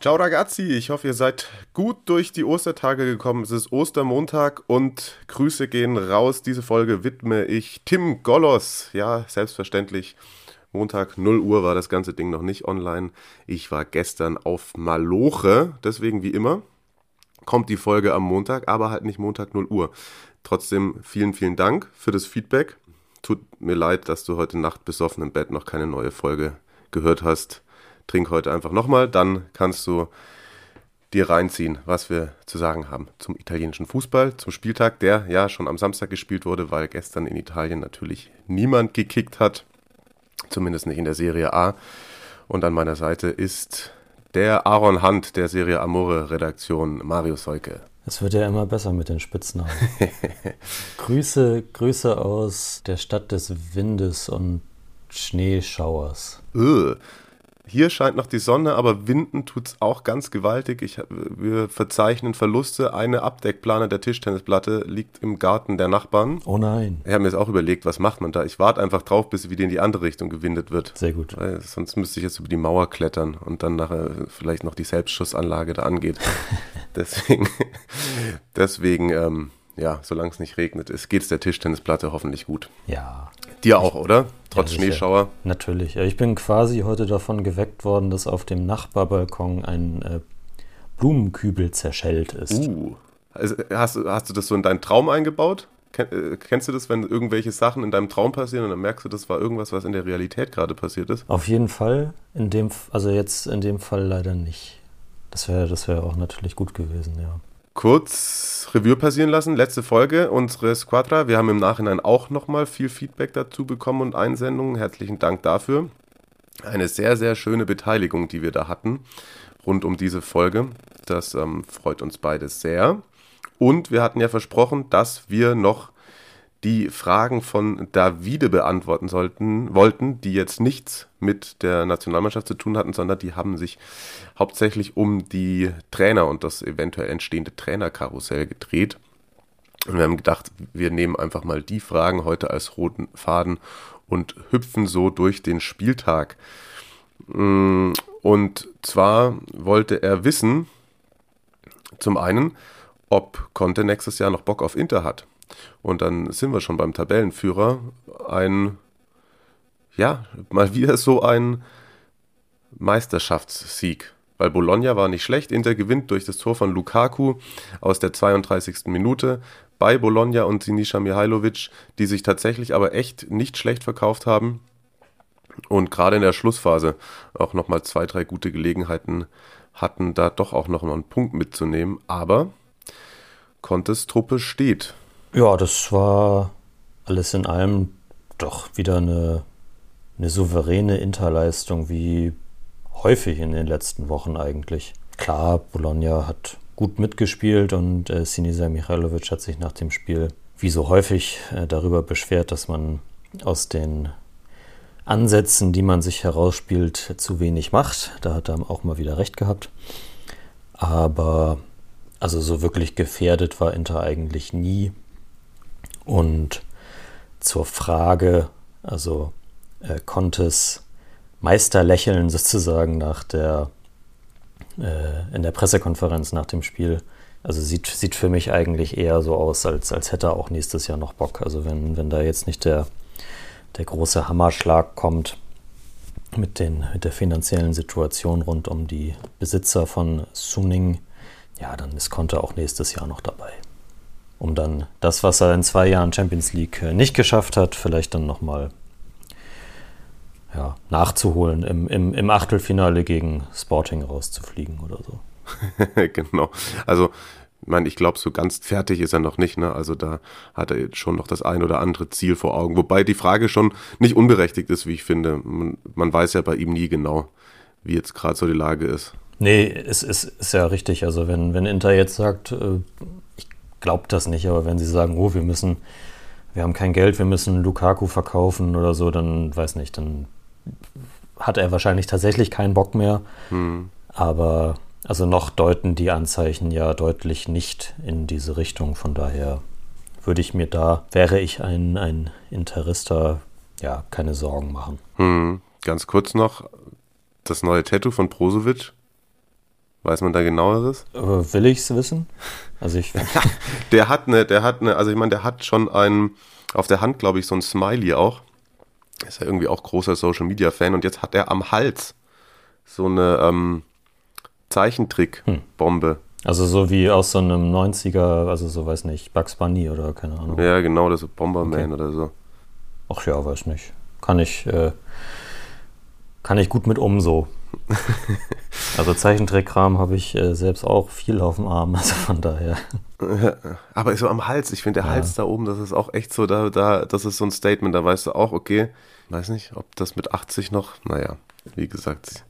Ciao ragazzi, ich hoffe, ihr seid gut durch die Ostertage gekommen. Es ist Ostermontag und Grüße gehen raus. Diese Folge widme ich Tim Gollos. Ja, selbstverständlich. Montag 0 Uhr war das ganze Ding noch nicht online. Ich war gestern auf Maloche, deswegen wie immer kommt die Folge am Montag, aber halt nicht Montag 0 Uhr. Trotzdem vielen, vielen Dank für das Feedback. Tut mir leid, dass du heute Nacht besoffen im Bett noch keine neue Folge gehört hast trink heute einfach nochmal, dann kannst du dir reinziehen, was wir zu sagen haben zum italienischen Fußball, zum Spieltag, der ja schon am Samstag gespielt wurde, weil gestern in Italien natürlich niemand gekickt hat, zumindest nicht in der Serie A. Und an meiner Seite ist der Aaron Hunt der Serie Amore Redaktion, Mario Seuke. Es wird ja immer besser mit den Spitznamen. Grüße, Grüße aus der Stadt des Windes und Schneeschauers. Öh, hier scheint noch die Sonne, aber winden tut es auch ganz gewaltig. Ich, wir verzeichnen Verluste. Eine Abdeckplane der Tischtennisplatte liegt im Garten der Nachbarn. Oh nein. Ich habe mir jetzt auch überlegt, was macht man da? Ich warte einfach drauf, bis sie wieder in die andere Richtung gewindet wird. Sehr gut. Weil sonst müsste ich jetzt über die Mauer klettern und dann nachher vielleicht noch die Selbstschussanlage da angeht. deswegen, deswegen ähm, ja, solange es nicht regnet, ist, geht es der Tischtennisplatte hoffentlich gut. Ja. Dir auch, oder? Trotz ja, Schneeschauer? Natürlich. Ich bin quasi heute davon geweckt worden, dass auf dem Nachbarbalkon ein äh, Blumenkübel zerschellt ist. Uh. Also hast, hast du das so in deinen Traum eingebaut? Ken, äh, kennst du das, wenn irgendwelche Sachen in deinem Traum passieren und dann merkst du, das war irgendwas, was in der Realität gerade passiert ist? Auf jeden Fall. In dem, also jetzt in dem Fall leider nicht. Das wäre das wär auch natürlich gut gewesen, ja kurz Revue passieren lassen. Letzte Folge, unsere Squadra. Wir haben im Nachhinein auch nochmal viel Feedback dazu bekommen und Einsendungen. Herzlichen Dank dafür. Eine sehr, sehr schöne Beteiligung, die wir da hatten, rund um diese Folge. Das ähm, freut uns beide sehr. Und wir hatten ja versprochen, dass wir noch die Fragen von Davide beantworten sollten, wollten, die jetzt nichts mit der Nationalmannschaft zu tun hatten, sondern die haben sich hauptsächlich um die Trainer und das eventuell entstehende Trainerkarussell gedreht. Und wir haben gedacht, wir nehmen einfach mal die Fragen heute als roten Faden und hüpfen so durch den Spieltag. Mm, und zwar wollte er wissen, zum einen, ob Conte nächstes Jahr noch Bock auf Inter hat. Und dann sind wir schon beim Tabellenführer. Ein, ja, mal wieder so ein Meisterschaftssieg. Weil Bologna war nicht schlecht. Inter gewinnt durch das Tor von Lukaku aus der 32. Minute bei Bologna und Sinisha Mihailovic, die sich tatsächlich aber echt nicht schlecht verkauft haben. Und gerade in der Schlussphase auch nochmal zwei, drei gute Gelegenheiten hatten, da doch auch noch einen Punkt mitzunehmen. Aber Contes Truppe steht. Ja, das war alles in allem doch wieder eine, eine souveräne Interleistung, wie häufig in den letzten Wochen eigentlich. Klar, Bologna hat gut mitgespielt und äh, Sinisa Michailovic hat sich nach dem Spiel wie so häufig äh, darüber beschwert, dass man aus den Ansätzen, die man sich herausspielt, zu wenig macht. Da hat er auch mal wieder recht gehabt. Aber also so wirklich gefährdet war Inter eigentlich nie. Und zur Frage, also äh, Contes Meisterlächeln sozusagen nach der äh, in der Pressekonferenz nach dem Spiel. Also sieht, sieht für mich eigentlich eher so aus, als, als hätte er auch nächstes Jahr noch Bock. Also wenn, wenn da jetzt nicht der, der große Hammerschlag kommt mit, den, mit der finanziellen Situation rund um die Besitzer von Suning, ja, dann ist Conte auch nächstes Jahr noch dabei um dann das, was er in zwei Jahren Champions League äh, nicht geschafft hat, vielleicht dann nochmal ja, nachzuholen, im, im, im Achtelfinale gegen Sporting rauszufliegen oder so. genau. Also, ich meine, ich glaube, so ganz fertig ist er noch nicht. Ne? Also da hat er jetzt schon noch das ein oder andere Ziel vor Augen. Wobei die Frage schon nicht unberechtigt ist, wie ich finde. Man, man weiß ja bei ihm nie genau, wie jetzt gerade so die Lage ist. Nee, es ist, ist ja richtig. Also wenn, wenn Inter jetzt sagt, äh, ich glaube das nicht, aber wenn sie sagen, oh, wir müssen, wir haben kein Geld, wir müssen Lukaku verkaufen oder so, dann weiß nicht, dann hat er wahrscheinlich tatsächlich keinen Bock mehr. Hm. Aber also noch deuten die Anzeichen ja deutlich nicht in diese Richtung. Von daher würde ich mir da, wäre ich ein, ein Interista, ja, keine Sorgen machen. Hm. Ganz kurz noch, das neue Tattoo von Brozovic. Weiß man da genaueres? Aber will ich es wissen? Also ich. der hat eine, der hat eine, also ich meine, der hat schon ein, auf der Hand, glaube ich, so ein Smiley auch. Ist ja irgendwie auch großer Social Media Fan und jetzt hat er am Hals so eine ähm, Zeichentrick-Bombe. Also so wie aus so einem 90er, also so weiß nicht, Bugs Bunny oder keine Ahnung. Ja, genau, das ist Bomberman okay. oder so. Ach ja, weiß nicht. Kann ich, äh, kann ich gut mit um so. also Zeichentrickkram habe ich äh, selbst auch viel auf dem Arm, also von daher. Aber so am Hals, ich finde der ja. Hals da oben, das ist auch echt so, da, da, das ist so ein Statement, da weißt du auch, okay, weiß nicht, ob das mit 80 noch, naja, wie gesagt,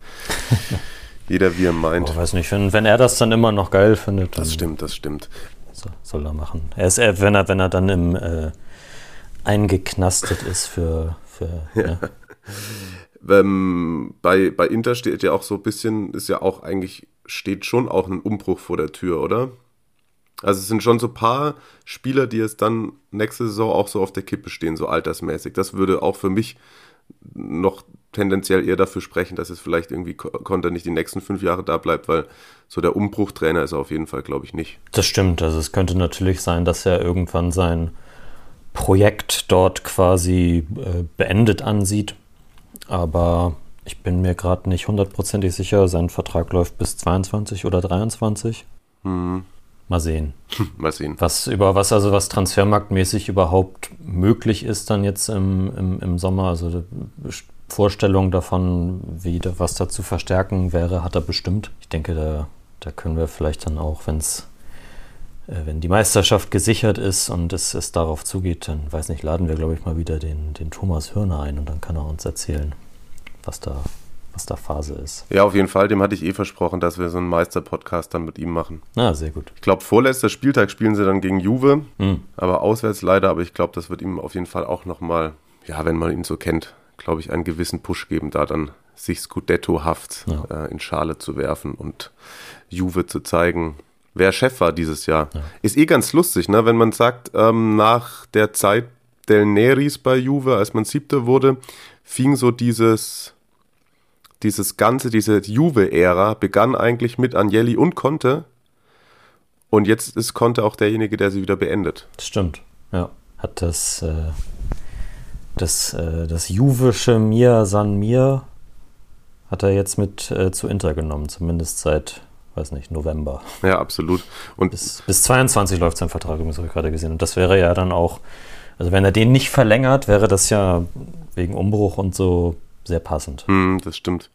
jeder wie er meint. Ich weiß nicht, wenn, wenn er das dann immer noch geil findet. Das stimmt, das stimmt. So, soll er machen. Er ist, wenn er, wenn er dann im äh, eingeknastet ist für, für ja. ja. Ähm, bei, bei Inter steht ja auch so ein bisschen, ist ja auch eigentlich, steht schon auch ein Umbruch vor der Tür, oder? Also es sind schon so ein paar Spieler, die es dann nächste Saison auch so auf der Kippe stehen, so altersmäßig. Das würde auch für mich noch tendenziell eher dafür sprechen, dass es vielleicht irgendwie Konter nicht die nächsten fünf Jahre da bleibt, weil so der Umbruchtrainer ist er auf jeden Fall, glaube ich, nicht. Das stimmt. Also es könnte natürlich sein, dass er irgendwann sein Projekt dort quasi äh, beendet ansieht aber ich bin mir gerade nicht hundertprozentig sicher. Sein Vertrag läuft bis 22 oder 23. Mhm. Mal sehen. Mal sehen. Was über was also was transfermarktmäßig überhaupt möglich ist dann jetzt im, im, im Sommer. Also Vorstellung davon, wie was da zu verstärken wäre, hat er bestimmt. Ich denke, da, da können wir vielleicht dann auch, wenn es wenn die Meisterschaft gesichert ist und es, es darauf zugeht, dann weiß nicht, laden wir, glaube ich, mal wieder den, den Thomas Hörner ein und dann kann er uns erzählen, was da, was da Phase ist. Ja, auf jeden Fall. Dem hatte ich eh versprochen, dass wir so einen Meister-Podcast dann mit ihm machen. Ah, sehr gut. Ich glaube, vorletzter Spieltag spielen sie dann gegen Juve, mhm. aber auswärts leider. Aber ich glaube, das wird ihm auf jeden Fall auch nochmal, ja, wenn man ihn so kennt, glaube ich, einen gewissen Push geben, da dann sich Scudetto-haft ja. äh, in Schale zu werfen und Juve zu zeigen, wer Chef war dieses Jahr. Ja. Ist eh ganz lustig, ne? wenn man sagt, ähm, nach der Zeit Del Neris bei Juve, als man Siebter wurde, fing so dieses, dieses ganze, diese Juve-Ära, begann eigentlich mit Agnelli und Conte. Und jetzt ist Conte auch derjenige, der sie wieder beendet. Das stimmt, ja. Hat das, äh, das, äh, das Juvische Mir San Mir hat er jetzt mit äh, zu Inter genommen, zumindest seit weiß nicht, November. Ja, absolut. Und bis, bis 22 läuft sein Vertrag, das habe ich gerade gesehen. Und das wäre ja dann auch, also wenn er den nicht verlängert, wäre das ja wegen Umbruch und so sehr passend. Hm, das stimmt.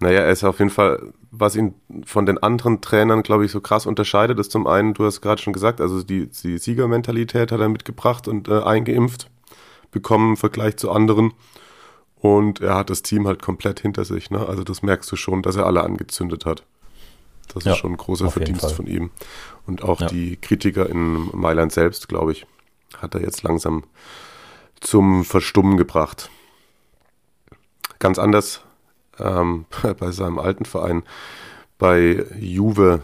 Naja, er ist auf jeden Fall, was ihn von den anderen Trainern, glaube ich, so krass unterscheidet, ist zum einen, du hast gerade schon gesagt, also die, die Siegermentalität hat er mitgebracht und äh, eingeimpft bekommen im Vergleich zu anderen. Und er hat das Team halt komplett hinter sich. Ne? Also das merkst du schon, dass er alle angezündet hat. Das ja, ist schon ein großer Verdienst von ihm. Und auch ja. die Kritiker in Mailand selbst, glaube ich, hat er jetzt langsam zum Verstummen gebracht. Ganz anders ähm, bei seinem alten Verein, bei Juve.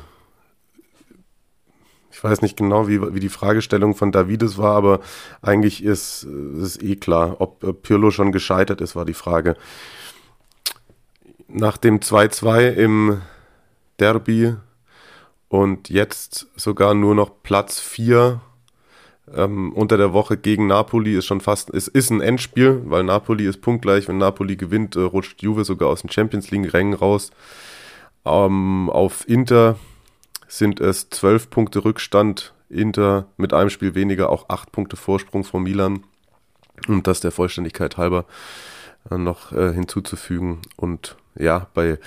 Ich weiß nicht genau, wie, wie die Fragestellung von Davides war, aber eigentlich ist es eh klar, ob Pirlo schon gescheitert ist, war die Frage. Nach dem 2-2 im Derby und jetzt sogar nur noch Platz 4 ähm, unter der Woche gegen Napoli ist schon fast, es ist ein Endspiel, weil Napoli ist punktgleich. Wenn Napoli gewinnt, äh, rutscht Juve sogar aus den Champions League-Rängen raus. Ähm, auf Inter sind es 12 Punkte Rückstand. Inter mit einem Spiel weniger, auch 8 Punkte Vorsprung vor Milan. Und das der Vollständigkeit halber äh, noch äh, hinzuzufügen. Und ja, bei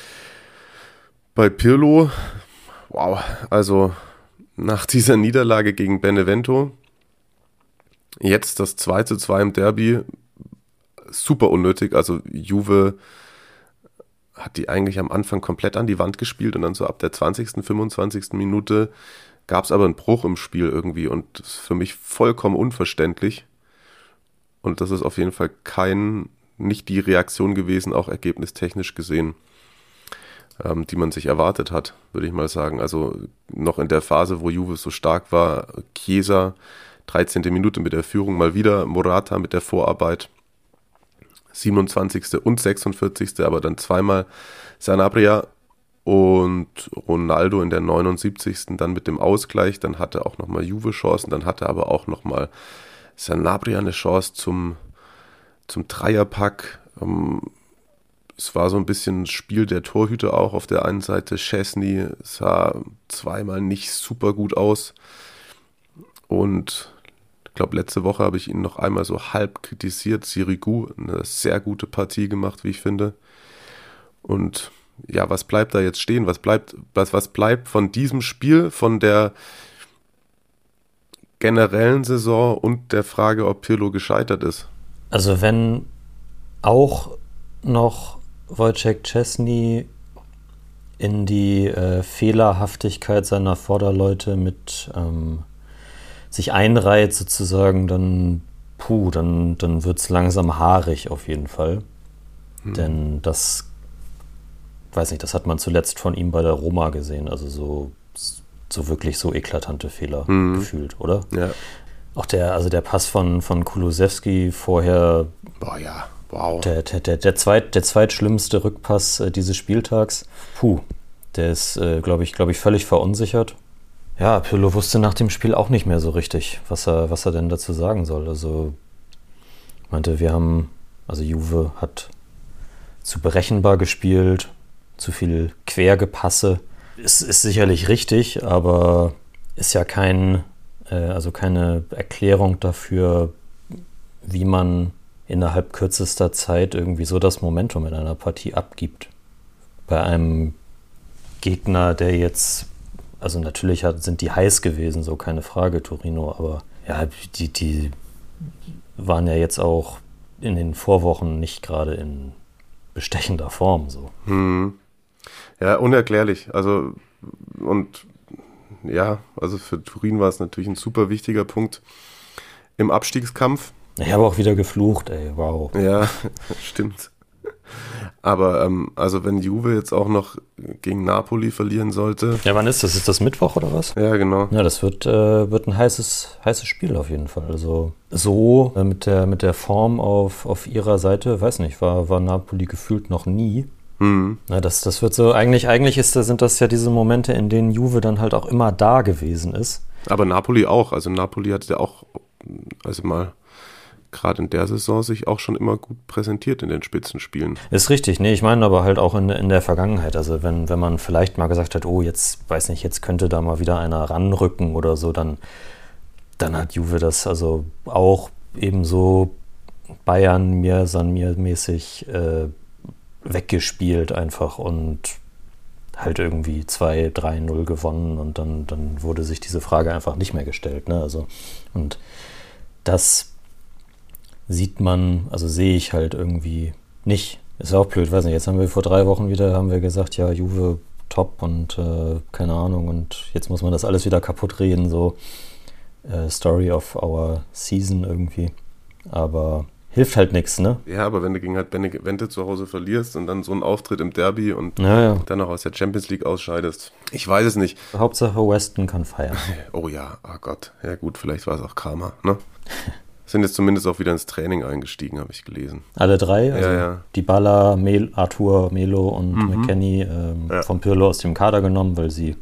bei Pirlo, wow, also nach dieser Niederlage gegen Benevento, jetzt das 2 zu 2 im Derby, super unnötig. Also Juve hat die eigentlich am Anfang komplett an die Wand gespielt und dann so ab der 20., 25. Minute gab es aber einen Bruch im Spiel irgendwie und das ist für mich vollkommen unverständlich. Und das ist auf jeden Fall kein, nicht die Reaktion gewesen, auch ergebnistechnisch gesehen, ähm, die man sich erwartet hat, würde ich mal sagen. Also noch in der Phase, wo Juve so stark war, Chiesa, 13. Minute mit der Führung mal wieder, Morata mit der Vorarbeit, 27. und 46. aber dann zweimal Sanabria und Ronaldo in der 79. dann mit dem Ausgleich, dann hatte auch nochmal Juve Chancen, dann hatte aber auch nochmal Sanabria eine Chance zum, zum Dreierpack. Ähm, es war so ein bisschen Spiel der Torhüter auch. Auf der einen Seite Chesney sah zweimal nicht super gut aus. Und ich glaube, letzte Woche habe ich ihn noch einmal so halb kritisiert. Sirigu, eine sehr gute Partie gemacht, wie ich finde. Und ja, was bleibt da jetzt stehen? Was bleibt, was, was bleibt von diesem Spiel, von der generellen Saison und der Frage, ob Pirlo gescheitert ist? Also wenn auch noch Wojciech Chesney in die äh, Fehlerhaftigkeit seiner Vorderleute mit ähm, sich einreiht sozusagen, dann puh, dann, dann wird es langsam haarig auf jeden Fall. Hm. Denn das, weiß nicht, das hat man zuletzt von ihm bei der Roma gesehen. Also so, so wirklich so eklatante Fehler hm. gefühlt, oder? Ja. Auch der, also der Pass von, von Kulusewski vorher. Boah, ja, wow. Der, der, der, der, zweit, der zweitschlimmste Rückpass äh, dieses Spieltags. Puh, der ist, äh, glaube ich, glaube ich, völlig verunsichert. Ja, Pirlo wusste nach dem Spiel auch nicht mehr so richtig, was er, was er denn dazu sagen soll. Also meinte, wir haben, also Juve hat zu berechenbar gespielt, zu viel Quergepasse. Ist, ist sicherlich richtig, aber ist ja kein, äh, also keine Erklärung dafür, wie man innerhalb kürzester Zeit irgendwie so das Momentum in einer Partie abgibt. Bei einem Gegner, der jetzt also natürlich hat, sind die heiß gewesen, so keine Frage, Torino, aber ja, die, die waren ja jetzt auch in den Vorwochen nicht gerade in bestechender Form so. Hm. Ja, unerklärlich. Also und ja, also für Turin war es natürlich ein super wichtiger Punkt im Abstiegskampf. Ich habe auch wieder geflucht, ey, wow. Ja, stimmt. Aber ähm, also wenn Juve jetzt auch noch gegen Napoli verlieren sollte. Ja, wann ist das? Ist das Mittwoch oder was? Ja, genau. Ja, das wird, äh, wird ein heißes, heißes Spiel auf jeden Fall. Also so äh, mit, der, mit der Form auf, auf ihrer Seite, weiß nicht, war, war Napoli gefühlt noch nie. Mhm. Ja, das, das wird so, eigentlich, eigentlich ist, sind das ja diese Momente, in denen Juve dann halt auch immer da gewesen ist. Aber Napoli auch. Also Napoli hat ja auch, also mal gerade in der Saison sich auch schon immer gut präsentiert in den Spitzenspielen. Ist richtig, nee, ich meine aber halt auch in, in der Vergangenheit. Also wenn, wenn man vielleicht mal gesagt hat, oh, jetzt weiß nicht, jetzt könnte da mal wieder einer ranrücken oder so, dann, dann hat Juve das also auch ebenso Bayern mir San mir mäßig äh, weggespielt einfach und halt irgendwie 2-3-0 gewonnen und dann, dann wurde sich diese Frage einfach nicht mehr gestellt. Ne? Also, und das sieht man, also sehe ich halt irgendwie nicht. Ist auch blöd, weiß nicht. Jetzt haben wir vor drei Wochen wieder, haben wir gesagt, ja, Juve top und äh, keine Ahnung und jetzt muss man das alles wieder kaputt reden, so äh, Story of our Season irgendwie. Aber hilft halt nichts, ne? Ja, aber wenn du gegen halt Benevente zu Hause verlierst und dann so einen Auftritt im Derby und ja, ja. dann noch aus der Champions League ausscheidest, ich weiß es nicht. Hauptsache Weston kann feiern. Oh ja, oh Gott. Ja gut, vielleicht war es auch Karma, ne? Sind jetzt zumindest auch wieder ins Training eingestiegen, habe ich gelesen. Alle drei? Also ja, ja. Dybala, Mel, Arthur, Melo und Mhm. McKenny ähm, Ja. vom Pirlo aus dem Kader genommen, weil sie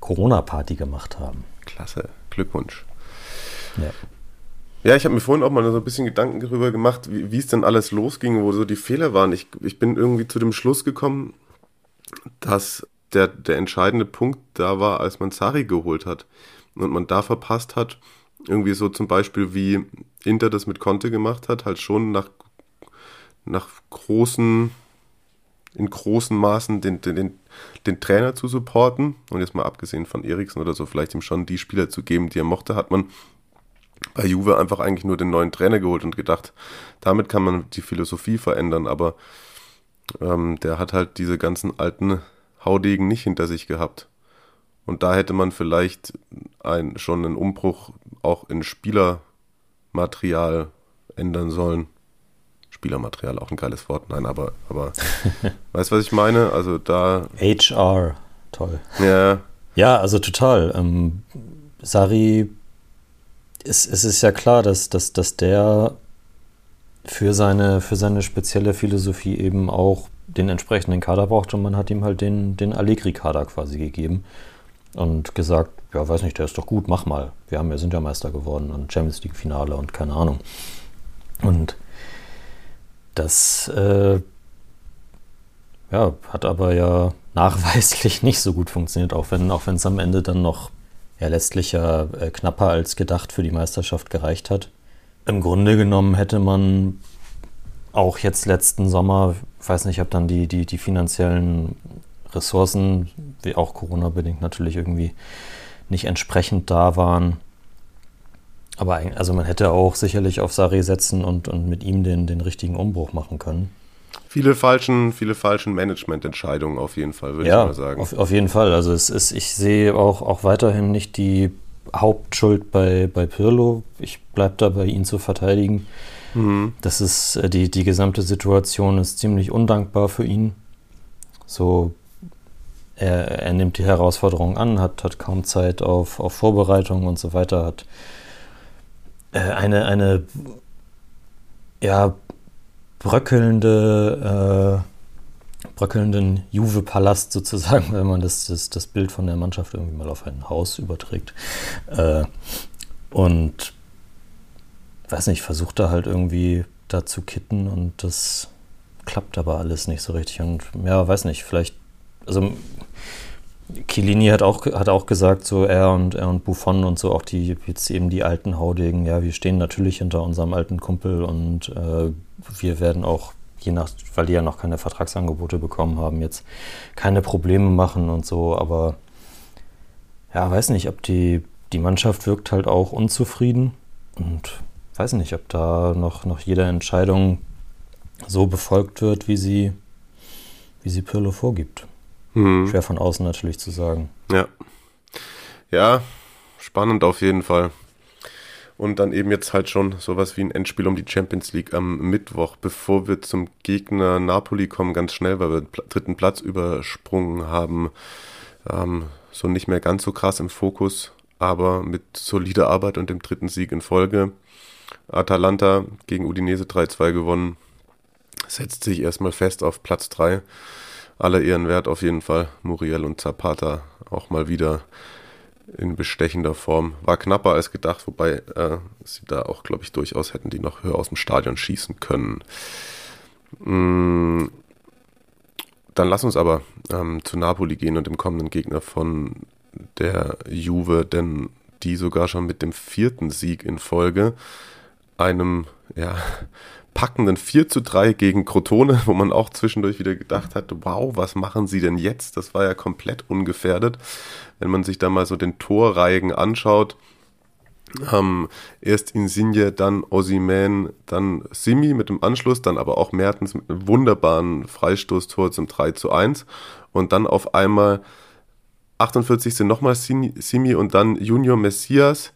Corona-Party gemacht haben. Klasse, Glückwunsch. Ja. Ja, ich habe mir vorhin auch mal so ein bisschen Gedanken darüber gemacht, wie, es denn alles losging, wo so die Fehler waren. Ich, ich bin irgendwie zu dem Schluss gekommen, dass der, der entscheidende Punkt da war, als man Sari geholt hat und man da verpasst hat, irgendwie so zum Beispiel wie Inter das mit Conte gemacht hat, halt schon nach, nach großen, in großen Maßen den, den, den, den Trainer zu supporten und jetzt mal abgesehen von Eriksen oder so, vielleicht ihm schon die Spieler zu geben, die er mochte, hat man bei Juve einfach eigentlich nur den neuen Trainer geholt und gedacht, damit kann man die Philosophie verändern, aber ähm, der hat halt diese ganzen alten Haudegen nicht hinter sich gehabt. Und da hätte man vielleicht ein, schon einen Umbruch auch in Spielermaterial ändern sollen. Spielermaterial, auch ein geiles Wort, nein, aber, aber weißt du, was ich meine? Also da. HR, toll. Ja. Ja, also total. Ähm, Sari, es, es ist ja klar, dass, dass, dass der für seine, für seine spezielle Philosophie eben auch den entsprechenden Kader braucht und man hat ihm halt den, den Allegri-Kader quasi gegeben und gesagt, ja, weiß nicht, der ist doch gut, mach mal. Wir, haben, wir sind ja Meister geworden und Champions League-Finale und keine Ahnung. Und das äh, ja, hat aber ja nachweislich nicht so gut funktioniert, auch wenn auch es am Ende dann noch ja, letztlich ja äh, knapper als gedacht für die Meisterschaft gereicht hat. Im Grunde genommen hätte man auch jetzt letzten Sommer, ich weiß nicht, ob dann die, die, die finanziellen Ressourcen, wie auch Corona-bedingt natürlich irgendwie nicht entsprechend da waren. Aber also man hätte auch sicherlich auf Sari setzen und, und mit ihm den, den richtigen Umbruch machen können. Viele falschen, viele falschen Managemententscheidungen auf jeden Fall, würde ja, ich mal sagen. Auf, auf jeden Fall. Also es ist, ich sehe auch, auch weiterhin nicht die Hauptschuld bei, bei Pirlo. Ich bleibe dabei, ihn zu verteidigen. Mhm. Das ist, äh, die, die gesamte Situation ist ziemlich undankbar für ihn. So, er, er nimmt die Herausforderung an, hat, hat kaum Zeit auf, auf Vorbereitung und so weiter, hat äh, eine, eine ja, bröckelnde, äh, bröckelnden Juve-Palast sozusagen, wenn man das, das, das Bild von der Mannschaft irgendwie mal auf ein Haus überträgt. Äh, und weiß nicht, versucht da halt irgendwie da zu kitten und das klappt aber alles nicht so richtig. Und ja, weiß nicht, vielleicht, also Chiellini hat auch, hat auch gesagt, so er und er und Buffon und so auch die jetzt eben die alten Haudegen, ja, wir stehen natürlich hinter unserem alten Kumpel und äh, wir werden auch, je nach, weil die ja noch keine Vertragsangebote bekommen haben, jetzt keine Probleme machen und so, aber ja, weiß nicht, ob die, die Mannschaft wirkt halt auch unzufrieden und weiß nicht, ob da noch, noch jede Entscheidung so befolgt wird, wie sie, wie sie Pirlo vorgibt. Mhm. Schwer von außen natürlich zu sagen. Ja. Ja, spannend auf jeden Fall. Und dann eben jetzt halt schon sowas wie ein Endspiel um die Champions League am Mittwoch, bevor wir zum Gegner Napoli kommen, ganz schnell, weil wir den dritten Platz übersprungen haben. Ähm, so nicht mehr ganz so krass im Fokus, aber mit solider Arbeit und dem dritten Sieg in Folge. Atalanta gegen Udinese 3-2 gewonnen. Setzt sich erstmal fest auf Platz 3 aller Ehren wert auf jeden Fall. Muriel und Zapata auch mal wieder in bestechender Form. War knapper als gedacht, wobei äh, sie da auch, glaube ich, durchaus hätten die noch höher aus dem Stadion schießen können. Mm, dann lass uns aber ähm, zu Napoli gehen und dem kommenden Gegner von der Juve, denn die sogar schon mit dem vierten Sieg in Folge einem ja, packenden 4 zu 3 gegen Crotone, wo man auch zwischendurch wieder gedacht hat, wow, was machen sie denn jetzt? Das war ja komplett ungefährdet. Wenn man sich da mal so den Torreigen anschaut, ähm, erst Insigne, dann Osiman, dann Simi mit dem Anschluss, dann aber auch Mertens mit einem wunderbaren Freistoßtor zum 3 zu 1 und dann auf einmal 48. nochmal Simi und dann Junior Messias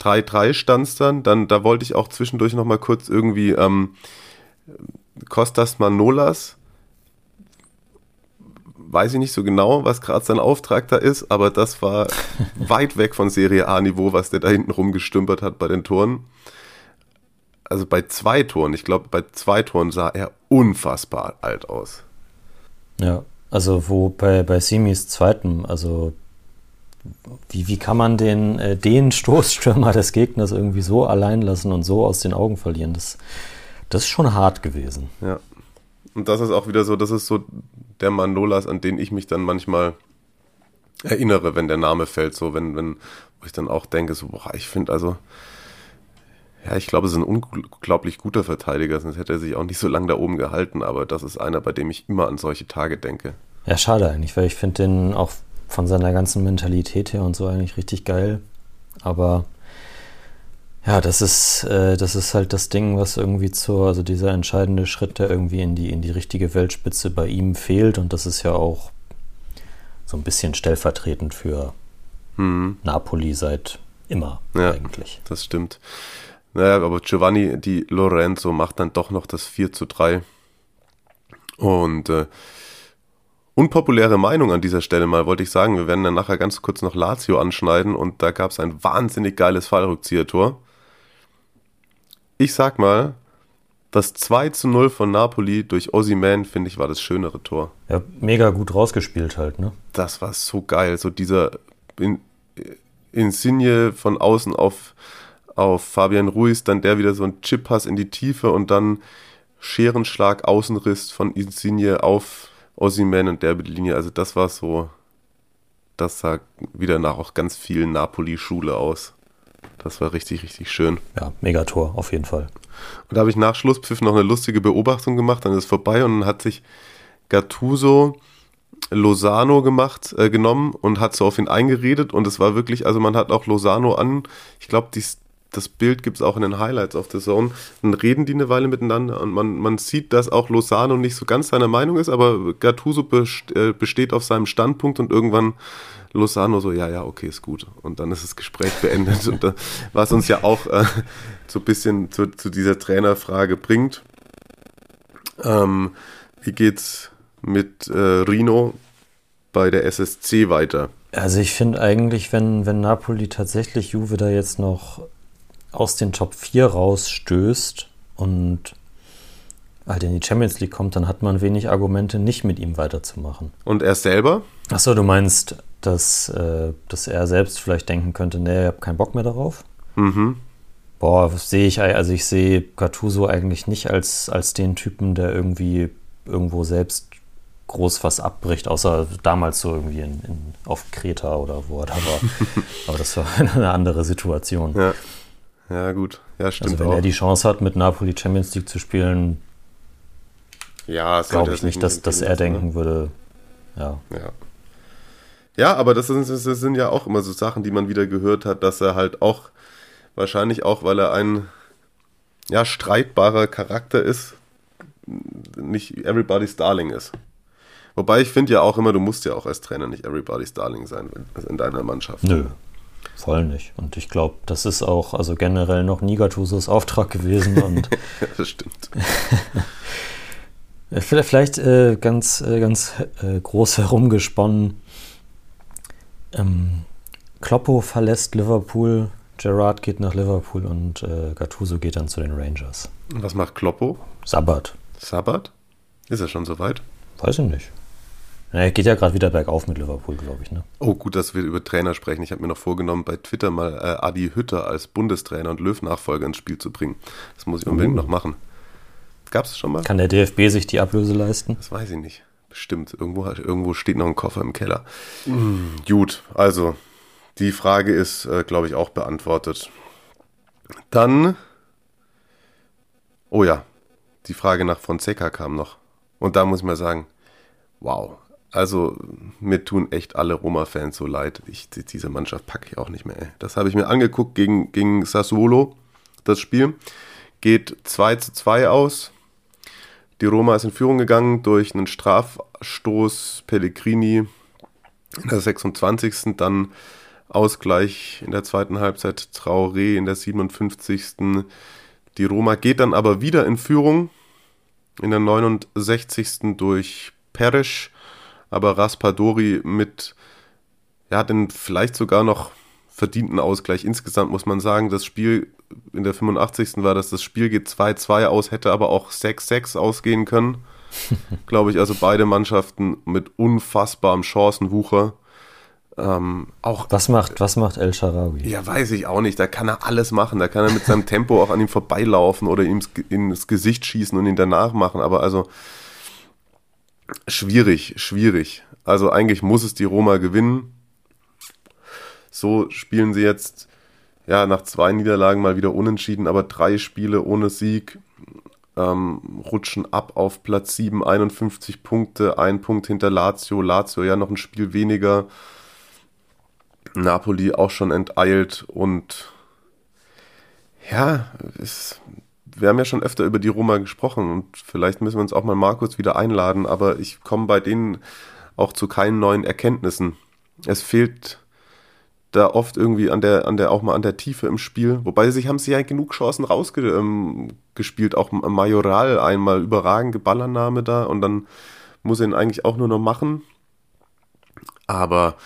3-3 stand es dann. dann. Da wollte ich auch zwischendurch nochmal kurz irgendwie ähm, Kostas Manolas. Weiß ich nicht so genau, was gerade sein Auftrag da ist, aber das war weit weg von Serie A-Niveau, was der da hinten rumgestümpert hat bei den Toren. Also bei zwei Toren, ich glaube, bei zwei Toren sah er unfassbar alt aus. Ja, also wo bei, bei Simis zweiten, also wie, wie kann man den, äh, den Stoßstürmer des Gegners irgendwie so allein lassen und so aus den Augen verlieren? Das, das ist schon hart gewesen. Ja. Und das ist auch wieder so, das ist so der Manolas, an den ich mich dann manchmal erinnere, wenn der Name fällt, so wenn, wenn, wo ich dann auch denke, so, boah, ich finde also, ja, ich glaube, es ist ein unglaublich guter Verteidiger, sonst hätte er sich auch nicht so lange da oben gehalten, aber das ist einer, bei dem ich immer an solche Tage denke. Ja, schade eigentlich, weil ich finde den auch von seiner ganzen Mentalität her und so eigentlich richtig geil. Aber Ja, das ist, äh, das ist halt das Ding, was irgendwie zur, also dieser entscheidende Schritt, der irgendwie in die, in die richtige Weltspitze bei ihm fehlt. Und das ist ja auch so ein bisschen stellvertretend für Hm. Napoli seit immer Ja. eigentlich. Das stimmt. Naja, aber Giovanni Di Lorenzo macht dann doch noch das 4 zu 3. Und äh, unpopuläre Meinung an dieser Stelle mal, wollte ich sagen. Wir werden dann nachher ganz kurz noch Lazio anschneiden und da gab es ein wahnsinnig geiles Fallrückzieher-Tor. Ich sag mal, das 2 zu 0 von Napoli durch Osimhen, finde ich, war das schönere Tor. Ja, mega gut rausgespielt halt, ne? Das war so geil. So dieser in, Insigne von außen auf, auf Fabian Ruiz, dann der wieder so ein Chippass in die Tiefe und dann Scherenschlag, Außenriss von Insigne auf Osimhen und der über die Linie. Also das war so, das sah wieder nach auch ganz viel Napoli-Schule aus. Das war richtig, richtig schön. Ja, Megator, auf jeden Fall. Und da habe ich nach Schlusspfiff noch eine lustige Beobachtung gemacht, dann ist es vorbei und dann hat sich Gattuso Lozano gemacht, äh, genommen und hat so auf ihn eingeredet und es war wirklich, also man hat auch Lozano an, ich glaube, das Bild gibt es auch in den Highlights auf der Zone, dann reden die eine Weile miteinander und man, man sieht, dass auch Lozano nicht so ganz seiner Meinung ist, aber Gattuso äh, besteht auf seinem Standpunkt und irgendwann Lozano so, ja, ja, okay, ist gut. Und dann ist das Gespräch beendet. Und da, was uns ja auch äh, so ein bisschen zu, zu dieser Trainerfrage bringt. Ähm, wie geht's mit äh, Rino bei der SSC weiter? Also ich finde eigentlich, wenn, wenn Napoli tatsächlich Juve da jetzt noch aus den Top 4 rausstößt und halt in die Champions League kommt, dann hat man wenig Argumente, nicht mit ihm weiterzumachen. Und er selber? Achso, du meinst, dass, äh, dass er selbst vielleicht denken könnte, nee, ich habe keinen Bock mehr darauf? Mhm. Boah, sehe ich, also ich sehe Gattuso eigentlich nicht als, als den Typen, der irgendwie irgendwo selbst groß was abbricht, außer damals so irgendwie in, in, auf Kreta oder wo er da war. Aber das war eine andere Situation. Ja, ja gut. Ja, stimmt also wenn auch. er die Chance hat, mit Napoli Champions League zu spielen, ja, glaube ich nicht, dass, dass er ne? denken würde, ja. Ja. Ja, aber das sind, das sind ja auch immer so Sachen, die man wieder gehört hat, dass er halt auch, wahrscheinlich auch, weil er ein ja, streitbarer Charakter ist, nicht everybody's Darling ist. Wobei ich finde ja auch immer, du musst ja auch als Trainer nicht everybody's Darling sein in deiner Mannschaft. Nö, voll nicht. Und ich glaube, das ist auch also generell noch nie Gattusos Auftrag gewesen. Und Ja, das stimmt. Äh, Vielleicht, vielleicht äh, ganz, äh, ganz äh, groß herumgesponnen. Ähm, Kloppo verlässt Liverpool, Gerrard geht nach Liverpool und äh, Gattuso geht dann zu den Rangers. Und Was macht Kloppo? Sabbat, Sabbat? Ist er schon soweit? weiß ich nicht. Na, Er geht ja gerade wieder bergauf mit Liverpool, glaube ich. Ne? Oh, gut, dass wir über Trainer sprechen. Ich habe mir noch vorgenommen, bei Twitter mal äh, Adi Hütter als Bundestrainer und Löw-Nachfolger ins Spiel zu bringen. Das muss ich unbedingt Oh. noch machen. Gab es schon mal? Kann der DFB sich die Ablöse leisten? Das weiß ich nicht. Bestimmt. Irgendwo, irgendwo steht noch ein Koffer im Keller. Gut, also die Frage ist, äh, glaube ich, auch beantwortet. Dann, oh ja, die Frage nach Fonseca kam noch. Und da muss ich mal sagen, wow. Also mir tun echt alle Roma-Fans so leid. Ich, die- diese Mannschaft packe ich auch nicht mehr. Ey. Das habe ich mir angeguckt gegen, gegen Sassuolo, das Spiel. Geht 2 zu 2 aus. Die Roma ist in Führung gegangen durch einen Strafstoß Pellegrini in der 26. Dann Ausgleich in der zweiten Halbzeit Traoré in der 57. Die Roma geht dann aber wieder in Führung in der 69. durch Perisch, aber Raspadori mit, ja, hat den vielleicht sogar noch verdienten Ausgleich. Insgesamt muss man sagen, das Spiel in der 85. war das, das Spiel geht 2-2 aus, hätte aber auch 6-6 ausgehen können. Glaube ich, also beide Mannschaften mit unfassbarem Chancenwucher. Ähm, auch Was macht, was macht El Sharawi? ja, weiß ich auch nicht. Da kann er alles machen. Da kann er mit seinem Tempo auch an ihm vorbeilaufen oder ihm ins Gesicht schießen und ihn danach machen. Aber also schwierig, schwierig. Also eigentlich muss es die Roma gewinnen. So spielen sie jetzt ja nach zwei Niederlagen mal wieder unentschieden, aber drei Spiele ohne Sieg. Ähm, rutschen ab auf Platz 7, 51 Punkte, ein Punkt hinter Lazio. Lazio ja noch ein Spiel weniger. Napoli auch schon enteilt und Ja, es, wir haben ja schon öfter über die Roma gesprochen und vielleicht müssen wir uns auch mal Markus wieder einladen, aber ich komme bei denen auch zu keinen neuen Erkenntnissen. Es fehlt da oft irgendwie an der, an der, auch mal an der Tiefe im Spiel. Wobei sie haben sich ja genug Chancen rausgespielt. Ähm, auch Majoral einmal überragende Ballername da und dann muss er ihn eigentlich auch nur noch machen. Aber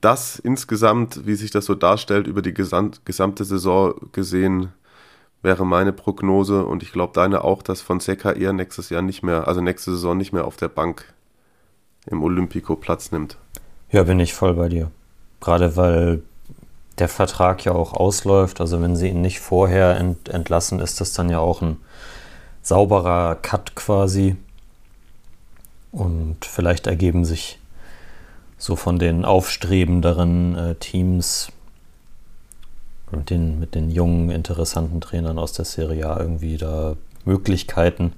das insgesamt, wie sich das so darstellt, über die gesamt, gesamte Saison gesehen, wäre meine Prognose und ich glaube deine auch, dass Fonseca eher nächstes Jahr nicht mehr, also nächste Saison nicht mehr auf der Bank im Olympico Platz nimmt. Ja, bin ich voll bei dir. Gerade weil der Vertrag ja auch ausläuft. Also wenn sie ihn nicht vorher ent entlassen, ist das dann ja auch ein sauberer Cut quasi. Und vielleicht ergeben sich so von den aufstrebenderen äh, Teams mit den, mit den jungen, interessanten Trainern aus der Serie A irgendwie da Möglichkeiten.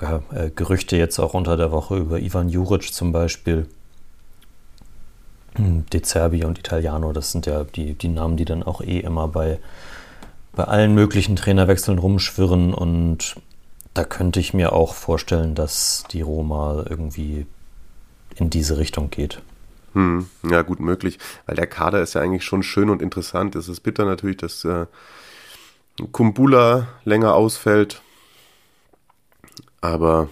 Ja, äh, Gerüchte jetzt auch unter der Woche über Ivan Juric zum Beispiel. Hm, De Zerbi und Italiano, das sind ja die, die Namen, die dann auch eh immer bei, bei allen möglichen Trainerwechseln rumschwirren und da könnte ich mir auch vorstellen, dass die Roma irgendwie in diese Richtung geht. Hm, ja, gut möglich, weil der Kader ist ja eigentlich schon schön und interessant. Es ist bitter natürlich, dass äh, Kumbula länger ausfällt, aber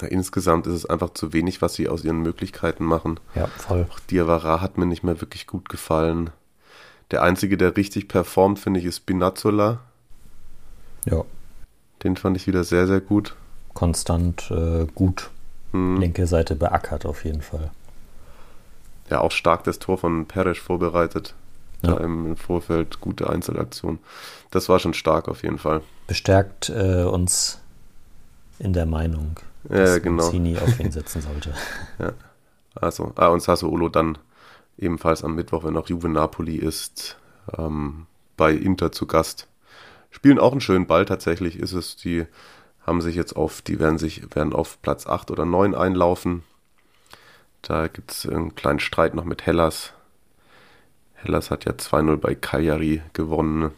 na, insgesamt ist es einfach zu wenig, was sie aus ihren Möglichkeiten machen. Ja, voll. Auch Diawara hat mir nicht mehr wirklich gut gefallen. Der einzige, der richtig performt, finde ich, ist Binazzola. Ja. Den fand ich wieder sehr, sehr gut. Konstant äh, gut. Hm. Linke Seite beackert auf jeden Fall. Ja, auch stark das Tor von Peres vorbereitet. Ja. Im Vorfeld gute Einzelaktion. Das war schon stark auf jeden Fall. Bestärkt äh, uns in der Meinung, dass ja, genau. Mancini auf ihn setzen sollte. ja. Also, ah, und Sassuolo dann ebenfalls am Mittwoch, wenn auch Juve Napoli ist, ähm, bei Inter zu Gast spielen auch einen schönen Ball tatsächlich, ist es. Die haben sich jetzt auf, die werden sich, werden auf Platz 8 oder 9 einlaufen. Da gibt es einen kleinen Streit noch mit Hellas. Hellas hat ja 2-0 bei Cagliari gewonnen.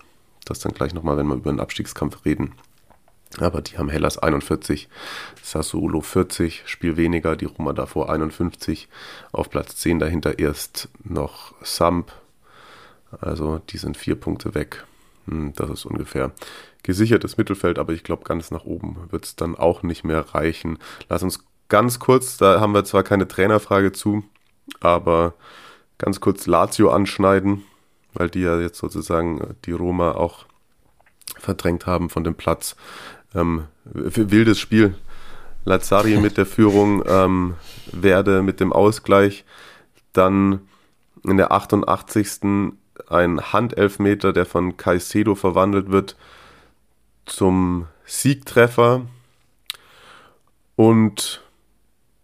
Das dann gleich nochmal, wenn wir über den Abstiegskampf reden. Aber die haben Hellas 41, Sassuolo 40, Spiel weniger, die Roma davor 51. Auf Platz 10 dahinter erst noch Samp. Also die sind vier Punkte weg. Hm, das ist ungefähr gesichertes Mittelfeld, aber ich glaube, ganz nach oben wird es dann auch nicht mehr reichen. Lass uns ganz kurz, da haben wir zwar keine Trainerfrage zu, aber ganz kurz Lazio anschneiden, weil die ja jetzt sozusagen die Roma auch verdrängt haben von dem Platz. Ähm, wildes Spiel. Lazzari mit der Führung, ähm, Werde mit dem Ausgleich, dann in der 88 ein Handelfmeter, der von Caicedo verwandelt wird zum Siegtreffer. Und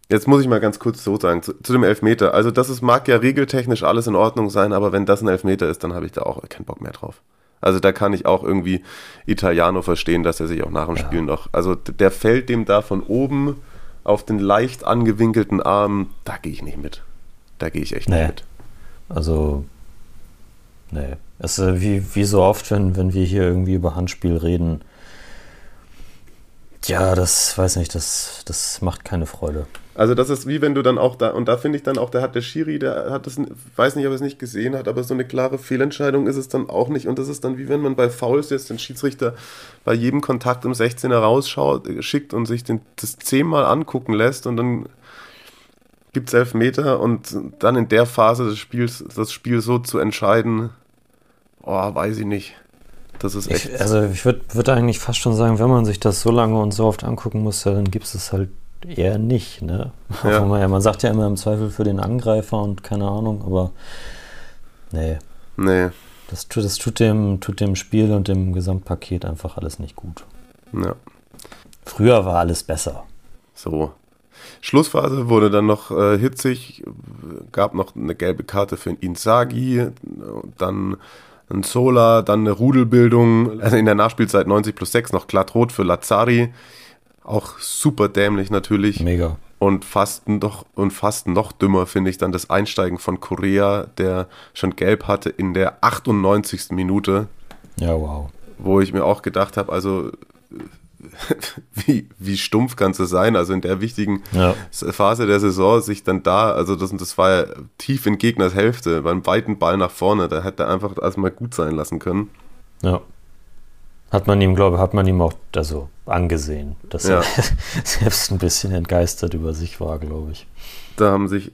jetzt muss ich mal ganz kurz so sagen, zu, zu, dem Elfmeter. Also das ist, mag ja regeltechnisch alles in Ordnung sein, aber wenn das ein Elfmeter ist, dann habe ich da auch keinen Bock mehr drauf. Also da kann ich auch irgendwie Italiano verstehen, dass er sich auch nach dem ja. Spiel noch. Also der fällt dem da von oben auf den leicht angewinkelten Arm, da gehe ich nicht mit. Da gehe ich echt nee. nicht mit. Also Nee. Es ist wie, wie so oft, wenn, wenn wir hier irgendwie über Handspiel reden. Ja, das weiß nicht, das, das macht keine Freude. Also das ist wie wenn du dann auch da, und da finde ich dann auch, der hat der Schiri, der hat das, weiß nicht, ob er es nicht gesehen hat, aber so eine klare Fehlentscheidung ist es dann auch nicht. Und das ist dann wie wenn man bei Fouls jetzt den Schiedsrichter bei jedem Kontakt um 16er rausschaut, schickt und sich den, das zehnmal angucken lässt und dann gibt es elf Meter und dann in der Phase des Spiels das Spiel so zu entscheiden, oh, weiß ich nicht. Das ist echt. Ich, also ich würde würd eigentlich fast schon sagen, wenn man sich das so lange und so oft angucken muss, dann gibt es es halt eher nicht. Ne? Ja. Man, ja, man sagt ja immer im Zweifel für den Angreifer und keine Ahnung, aber nee. Nee. Das, tut, das tut, dem, tut dem Spiel und dem Gesamtpaket einfach alles nicht gut. Ja. Früher war alles besser. So. Schlussphase wurde dann noch äh, hitzig, gab noch eine gelbe Karte für Inzaghi, dann ein Zola, dann eine Rudelbildung, also in der Nachspielzeit 90 plus 6 noch glatt rot für Lazzari, auch super dämlich natürlich. Mega. Und fast noch, und fast noch dümmer finde ich dann das Einsteigen von Korea, der schon gelb hatte in der 98. Minute. Ja, wow. wo ich mir auch gedacht habe, also wie, wie stumpf kannst du sein? Also in der wichtigen Ja. Phase der Saison sich dann da, also das, das war ja tief in Gegners Hälfte, beim weiten Ball nach vorne, da hätte er einfach erstmal gut sein lassen können. Ja. Hat man ihm, glaube ich, hat man ihm auch also angesehen, dass Ja. er selbst ein bisschen entgeistert über sich war, glaube ich. Da haben sich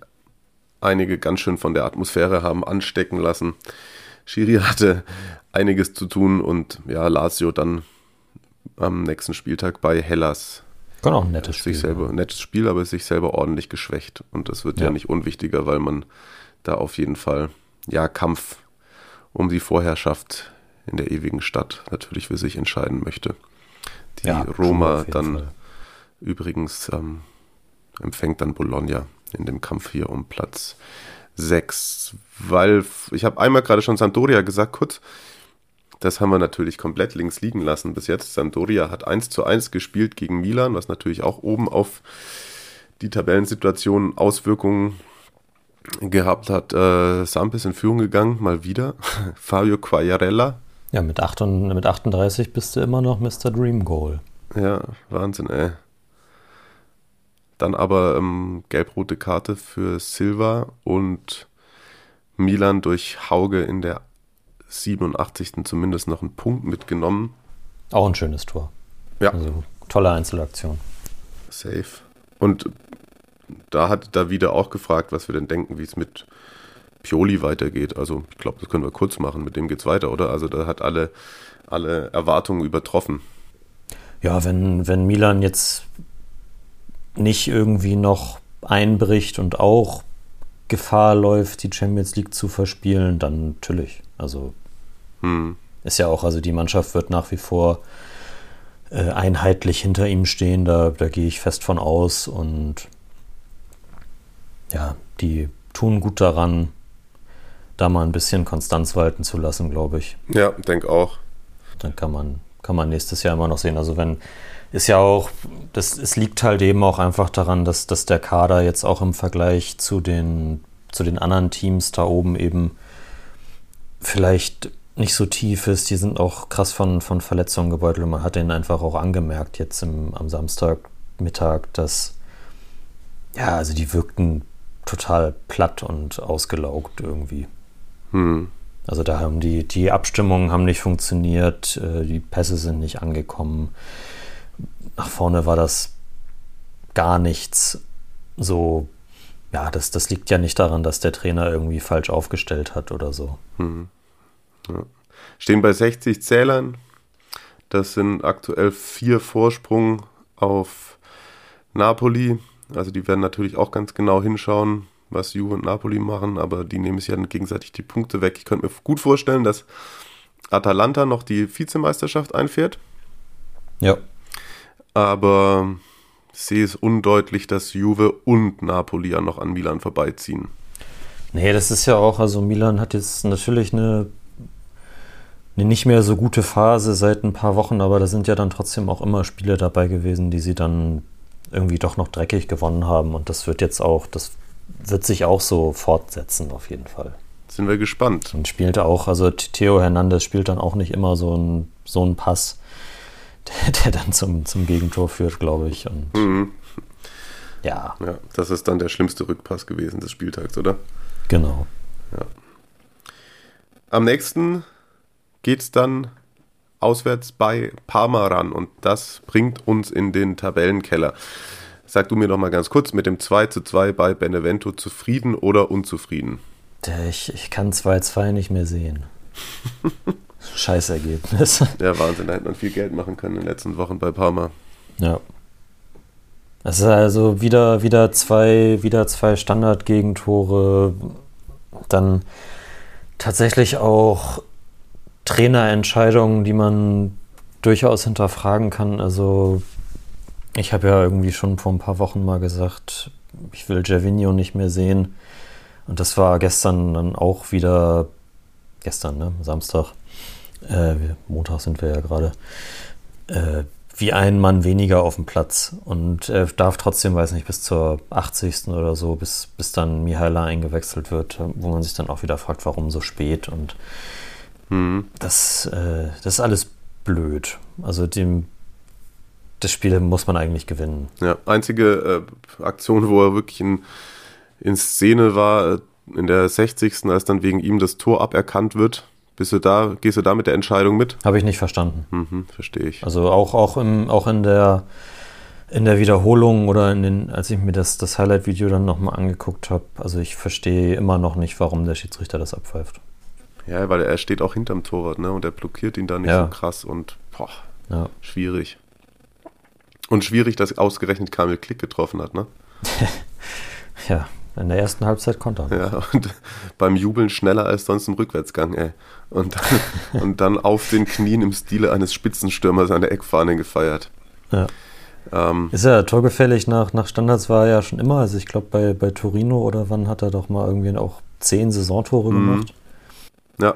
einige ganz schön von der Atmosphäre haben anstecken lassen. Schiri hatte einiges zu tun und ja, Lazio dann am nächsten Spieltag bei Hellas Kann auch ein nettes Spiel. sich selber, nettes Spiel, aber sich selber ordentlich geschwächt. Und das wird ja. Ja. nicht unwichtiger, weil man da auf jeden Fall, ja, Kampf um die Vorherrschaft in der ewigen Stadt natürlich für sich entscheiden möchte. Die Ja, Roma dann Fall. übrigens ähm, empfängt dann Bologna in dem Kampf hier um Platz 6. Weil ich habe einmal gerade schon Sampdoria gesagt, kurz. Das haben wir natürlich komplett links liegen lassen bis jetzt. Sampdoria hat 1 zu 1 gespielt gegen Milan, was natürlich auch oben auf die Tabellensituation Auswirkungen gehabt hat. Äh, Samp ist in Führung gegangen, mal wieder. Fabio Quagliarella. Ja, mit, 8 und, mit 38 bist du immer noch Mr. Dream Goal. Ja, Wahnsinn, ey. Dann aber ähm, gelb-rote Karte für Silva und Milan durch Hauge in der 87. zumindest noch einen Punkt mitgenommen. Auch ein schönes Tor. Ja. Also tolle Einzelaktion. Safe. Und da hat da wieder auch gefragt, was wir denn denken, wie es mit Pioli weitergeht. Also ich glaube, das können wir kurz machen. Mit dem geht's weiter, oder? Also da hat alle, alle Erwartungen übertroffen. Ja, wenn, wenn Milan jetzt nicht irgendwie noch einbricht und auch Gefahr läuft, die Champions League zu verspielen, dann natürlich. Also Hm. ist ja auch, also die Mannschaft wird nach wie vor äh, einheitlich hinter ihm stehen, da, da gehe ich fest von aus und ja, die tun gut daran, da mal ein bisschen Konstanz walten zu lassen, glaube ich. Ja, denk auch. Dann kann man, kann man nächstes Jahr immer noch sehen. Also wenn, ist ja auch, das, es liegt halt eben auch einfach daran, dass, dass der Kader jetzt auch im Vergleich zu den, zu den anderen Teams da oben eben vielleicht nicht so tief ist. Die sind auch krass von, von Verletzungen gebeutelt. Man hat denen einfach auch angemerkt jetzt im, am Samstagmittag, dass ja, also die wirkten total platt und ausgelaugt irgendwie. Hm. Also da haben die, die Abstimmungen haben nicht funktioniert, äh, die Pässe sind nicht angekommen. Nach vorne war das gar nichts. So, ja, das, das liegt ja nicht daran, dass der Trainer irgendwie falsch aufgestellt hat oder so. Stehen bei 60 Zählern. Das sind aktuell vier Vorsprung auf Napoli. Also die werden natürlich auch ganz genau hinschauen, was Juve und Napoli machen, aber die nehmen sich ja gegenseitig die Punkte weg. Ich könnte mir gut vorstellen, dass Atalanta noch die Vizemeisterschaft einfährt, Ja, aber ich sehe es undeutlich, dass Juve und Napoli ja noch an Milan vorbeiziehen. nee, das ist ja auch, also Milan hat jetzt natürlich eine, eine nicht mehr so gute Phase seit ein paar Wochen, aber da sind ja dann trotzdem auch immer Spiele dabei gewesen, die sie dann irgendwie doch noch dreckig gewonnen haben und das wird jetzt auch, das wird sich auch so fortsetzen auf jeden Fall. Sind wir gespannt. Und spielt auch, also Theo Hernandez spielt dann auch nicht immer so ein, so Pass, der, der dann zum, zum Gegentor führt, glaube ich. Und ja, Ja, das ist dann der schlimmste Rückpass gewesen des Spieltags, oder? genau. Am nächsten geht es dann auswärts bei Parma ran und das bringt uns in den Tabellenkeller. Sag du mir doch mal ganz kurz mit dem 2 zu 2 bei Benevento zufrieden oder unzufrieden? Ich, ich kann 2-2 nicht mehr sehen. Scheiß Ergebnis. Ja, Wahnsinn, da hätte man viel Geld machen können in den letzten Wochen bei Parma. Ja. Es ist also wieder, wieder zwei, wieder zwei Standardgegentore. Dann tatsächlich auch Trainerentscheidungen, die man durchaus hinterfragen kann. Also ich habe ja irgendwie schon vor ein paar Wochen mal gesagt, ich will Gervinho nicht mehr sehen. Und das war gestern dann auch wieder, gestern, ne, Samstag, äh, Montag sind wir ja gerade, äh, wie ein Mann weniger auf dem Platz und er darf trotzdem, weiß nicht, bis zur 80. oder so, bis, bis dann Mihaila eingewechselt wird, wo man sich dann auch wieder fragt, warum so spät und Hm. das, äh, das ist alles blöd. Also dem, das Spiel muss man eigentlich gewinnen. Ja, einzige äh, Aktion, wo er wirklich in, in Szene war, äh, in der 60. als dann wegen ihm das Tor aberkannt wird. Bist du da, gehst du da mit der Entscheidung mit? Habe ich nicht verstanden. Mhm, verstehe ich. Also auch, auch, im, auch in der in der Wiederholung oder in den, als ich mir das, das Highlight-Video dann nochmal angeguckt habe, also ich verstehe immer noch nicht, warum der Schiedsrichter das abpfeift. Ja, weil er steht auch hinterm Torwart, ne? Und er blockiert ihn da nicht Ja. so krass und boah, Ja. schwierig. Und schwierig, dass ausgerechnet Kamil Klick getroffen hat, ne? ja, in der ersten Halbzeit konnte er. Ja, und beim Jubeln schneller als sonst im Rückwärtsgang, ey. Und dann, und dann auf den Knien im Stile eines Spitzenstürmers an der Eckfahne gefeiert. Ja. Ähm, Ist ja torgefällig nach, nach Standards war er ja schon immer. Also ich glaube bei, bei Torino oder wann hat er doch mal irgendwie auch zehn Saisontore Mhm. gemacht. Ja.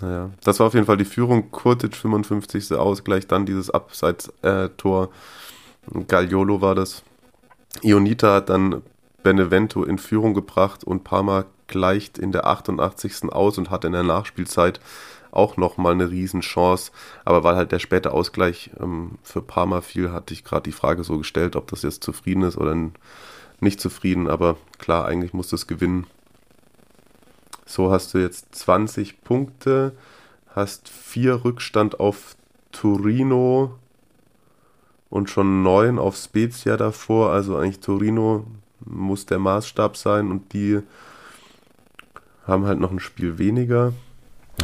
Naja, das war auf jeden Fall die Führung. Kurtic 55. Ausgleich, dann dieses Abseits-Tor. Gagliolo war das. Ionita hat dann Benevento in Führung gebracht und Parma gleicht in der 88. aus und hat in der Nachspielzeit auch nochmal eine Riesenchance. Aber weil halt der späte Ausgleich ähm, für Parma fiel, hatte ich gerade die Frage so gestellt, ob das jetzt zufrieden ist oder nicht zufrieden. Aber klar, eigentlich muss es gewinnen. So hast du jetzt 20 Punkte, hast vier Rückstand auf Torino und schon neun auf Spezia davor. Also eigentlich Torino muss der Maßstab sein und die haben halt noch ein Spiel weniger.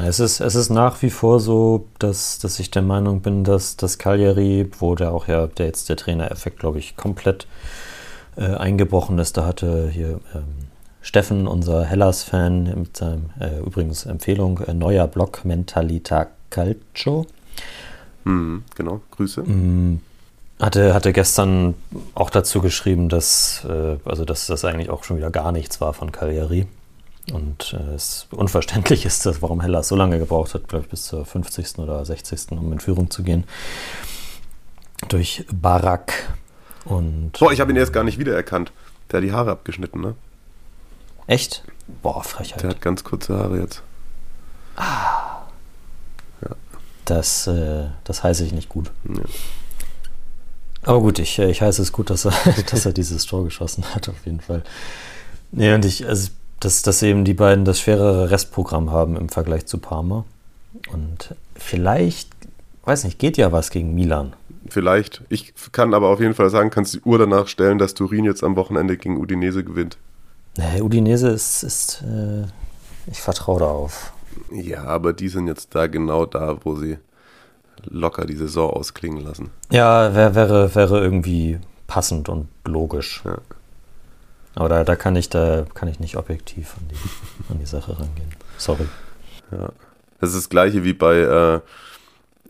Es ist, es ist nach wie vor so, dass, dass ich der Meinung bin, dass das Cagliari, wo der auch ja der jetzt der Trainereffekt, glaube ich, komplett äh, eingebrochen ist, da hatte hier ähm, Steffen, unser Hellas-Fan, mit seinem, äh, übrigens Empfehlung, äh, neuer Blog Mentalita Calcio, Hm, genau, Grüße. Mm, hatte, hatte gestern auch dazu geschrieben, dass, äh, also dass das eigentlich auch schon wieder gar nichts war von Cagliari. Und äh, es unverständlich ist, dass, warum Hellas so lange gebraucht hat, glaube ich, bis zur 50. oder 60. um in Führung zu gehen. Durch Barak. Und Boah, ich habe ihn erst gar nicht wiedererkannt. Der hat die Haare abgeschnitten, ne? Echt? Boah, Frechheit. Der hat ganz kurze Haare jetzt. Das, äh, das heiße ich nicht gut. Ja. Aber gut, ich, äh, ich heiße es gut, dass er, dass er dieses Tor geschossen hat, auf jeden Fall. Nee, und ich, also, dass, dass eben die beiden das schwerere Restprogramm haben im Vergleich zu Parma. Und vielleicht, weiß nicht, geht ja was gegen Milan. Vielleicht. Ich kann aber auf jeden Fall sagen, kannst die Uhr danach stellen, dass Turin jetzt am Wochenende gegen Udinese gewinnt. Nee, Udinese ist, ist äh, ich vertraue darauf. Ja, aber die sind jetzt da genau da, wo sie locker die Saison ausklingen lassen. Ja, wär, wäre, wäre irgendwie passend und logisch. Ja. Aber da, da kann ich da kann ich nicht objektiv an die, an die Sache rangehen. Sorry. Das ist das gleiche wie bei äh,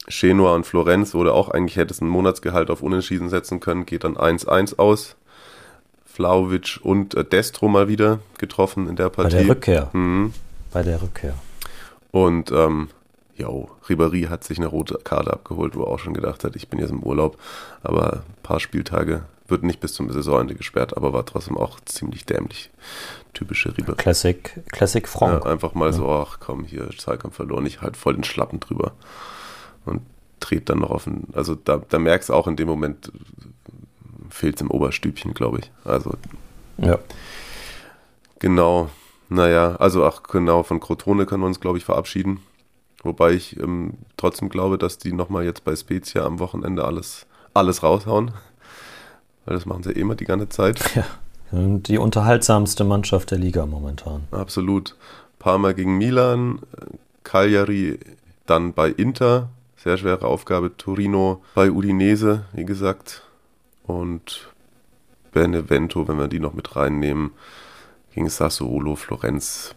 Genua und Florenz, wo du auch eigentlich hättest ein Monatsgehalt auf Unentschieden setzen können, geht dann 1-1 aus. Flauwitsch und äh, Destro mal wieder getroffen in der Bei Partie. der Rückkehr. Mhm. Bei der Rückkehr. Und ähm, jo, Ribéry hat sich eine rote Karte abgeholt, wo er auch schon gedacht hat, ich bin jetzt im Urlaub, aber ein paar Spieltage wird nicht bis zum Saisonende gesperrt, aber war trotzdem auch ziemlich dämlich. Typische Ribéry. Classic, Classic Franck. Ja, einfach mal so, ach komm, hier, Zweikampf verloren, ich halt voll den Schlappen drüber. Und dreht dann noch auf den, also da, da merkst du auch in dem Moment, fehlt es im Oberstübchen, glaube ich. Also Ja. Genau, naja, also ach genau, von Crotone können wir uns, glaube ich, verabschieden. Wobei ich ähm, trotzdem glaube, dass die nochmal jetzt bei Spezia am Wochenende alles, alles raushauen. Weil das machen sie eh immer die ganze Zeit. ja. Die unterhaltsamste Mannschaft der Liga momentan. Absolut. Parma gegen Milan, Cagliari dann bei Inter, sehr schwere Aufgabe. Torino bei Udinese, wie gesagt. Und Benevento, wenn wir die noch mit reinnehmen, gegen Sassuolo, Florenz,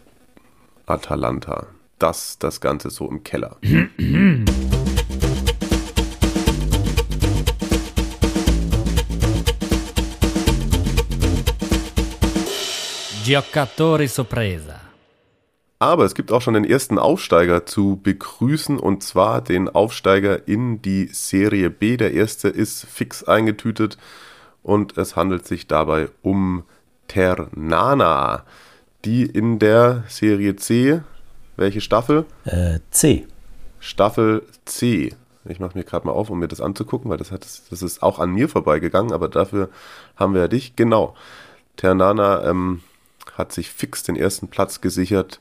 Atalanta. Das, das Ganze so im Keller. Giocatori sorpresa. Aber es gibt auch schon den ersten Aufsteiger zu begrüßen und zwar den Aufsteiger in die Serie B. Der erste ist fix eingetütet und es handelt sich dabei um Ternana, die in der Serie C, welche Staffel? Äh, C. Staffel C. Ich mache mir gerade mal auf, um mir das anzugucken, weil das, hat, das ist auch an mir vorbeigegangen, aber dafür haben wir ja dich. Genau. Ternana ähm, hat sich fix den ersten Platz gesichert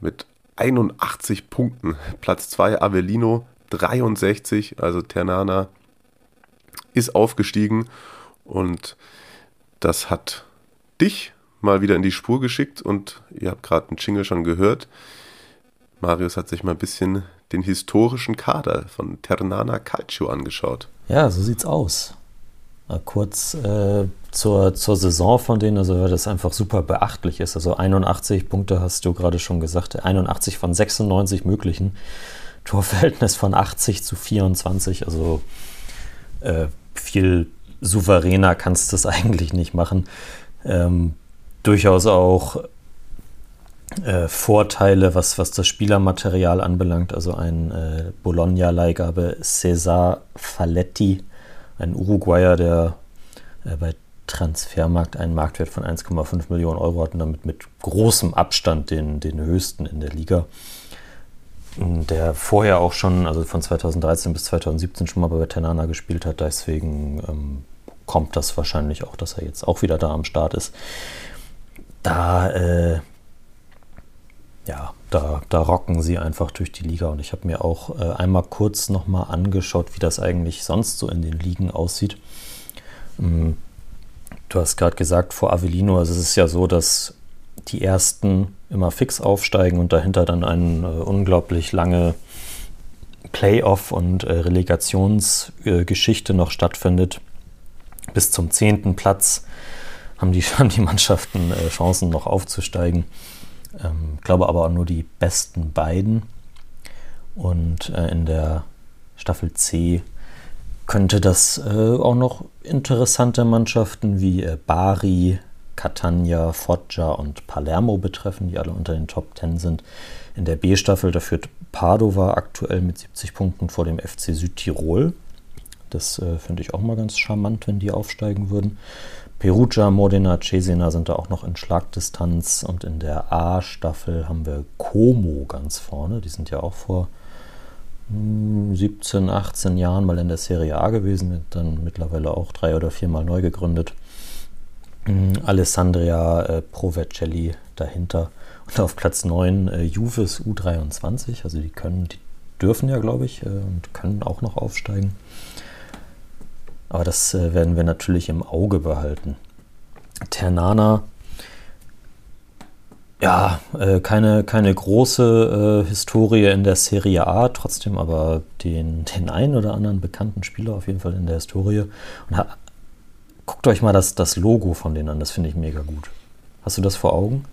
mit 81 Punkten. Platz 2 Avellino 63, also Ternana ist aufgestiegen und das hat dich mal wieder in die Spur geschickt und ihr habt gerade einen Jingle schon gehört. Marius hat sich mal ein bisschen den historischen Kader von Ternana Calcio angeschaut. Ja, so sieht's aus. Mal kurz äh, zur, zur Saison von denen, also weil das einfach super beachtlich ist. Also 81 Punkte hast du gerade schon gesagt, 81 von 96 möglichen. Torverhältnis von 80 zu 24, also äh, viel souveräner kannst du es eigentlich nicht machen. Ähm, durchaus auch äh, Vorteile, was, was das Spielermaterial anbelangt. Also ein äh, Bologna-Leihgabe Cesar Falletti, ein Uruguayer, der äh, bei Transfermarkt einen Marktwert von 1,5 Millionen Euro hat und damit mit großem Abstand den, den höchsten in der Liga. Der vorher auch schon, also von 2013 bis 2017 schon mal bei Tenana gespielt hat, deswegen ähm, kommt das wahrscheinlich auch, dass er jetzt auch wieder da am Start ist. Da äh, ja, da, da rocken sie einfach durch die Liga. Und ich habe mir auch äh, einmal kurz nochmal angeschaut, wie das eigentlich sonst so in den Ligen aussieht. Ähm, du hast gerade gesagt, vor Avellino, also es ist ja so, dass die ersten immer fix aufsteigen und dahinter dann eine äh, unglaublich lange Playoff- und äh, Relegationsgeschichte noch stattfindet. Bis zum zehnten Platz haben die, haben die Mannschaften äh, Chancen noch aufzusteigen. Ähm, glaube aber auch nur die besten beiden. Und äh, in der Staffel C könnte das äh, auch noch interessante Mannschaften wie äh, Bari, Catania, Foggia und Palermo betreffen, die alle unter den Top 10 sind. In der B-Staffel, da führt Padova aktuell mit 70 Punkten vor dem FC Südtirol. Das äh, finde ich auch mal ganz charmant, wenn die aufsteigen würden. Perugia, Modena, Cesena sind da auch noch in Schlagdistanz und in der A-Staffel haben wir Como ganz vorne. Die sind ja auch vor 17, hm, 18 Jahren mal in der Serie A gewesen, dann mittlerweile auch drei oder viermal neu gegründet. Hm, Alessandria äh, Provercelli dahinter und auf Platz 9 äh, Juves U23, also die können, die dürfen ja, glaube ich, äh, und können auch noch aufsteigen. Aber das äh, werden wir natürlich im Auge behalten. Ternana, ja, äh, keine, keine große äh, Historie in der Serie A, trotzdem aber den, den einen oder anderen bekannten Spieler auf jeden Fall in der Historie. Und ha, guckt euch mal das, das Logo von denen an, das finde ich mega gut. Hast du das vor Augen?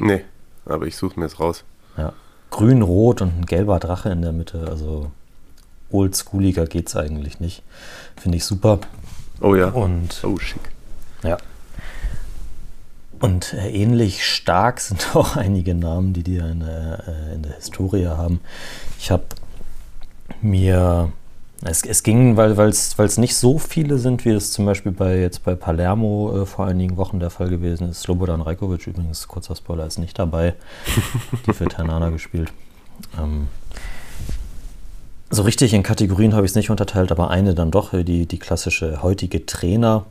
Nee, aber ich suche mir es raus. Ja. Grün, rot und ein gelber Drache in der Mitte, also oldschooliger geht es eigentlich nicht. Finde ich super. Oh ja. Und, oh, schick. Ja. Und äh, ähnlich stark sind auch einige Namen, die die in der, äh, in der Historie haben. Ich habe mir, es, es ging, weil es nicht so viele sind, wie es zum Beispiel bei jetzt bei Palermo äh, vor einigen Wochen der Fall gewesen ist. Slobodan Rajkovic übrigens, kurzer Spoiler, ist nicht dabei. die für Ternana gespielt. Ähm, so richtig in Kategorien habe ich es nicht unterteilt, aber eine dann doch, die, die klassische heutige Trainer.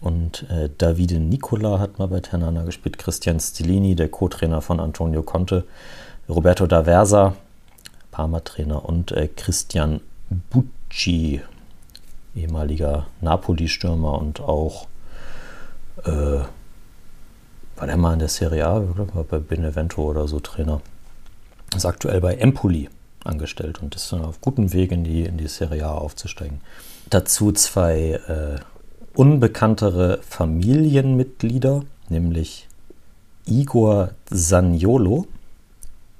Und äh, Davide Nicola hat mal bei Ternana gespielt, Christian Stilini, der Co-Trainer von Antonio Conte, Roberto D'Aversa, Parma-Trainer und äh, Christian Bucci, ehemaliger Napoli-Stürmer und auch äh, war der mal in der Serie A, war bei Benevento oder so Trainer. Ist aktuell bei Empoli angestellt und ist auf gutem Weg in die, in die Serie A aufzusteigen. Dazu zwei äh, unbekanntere Familienmitglieder, nämlich Igor Saniolo,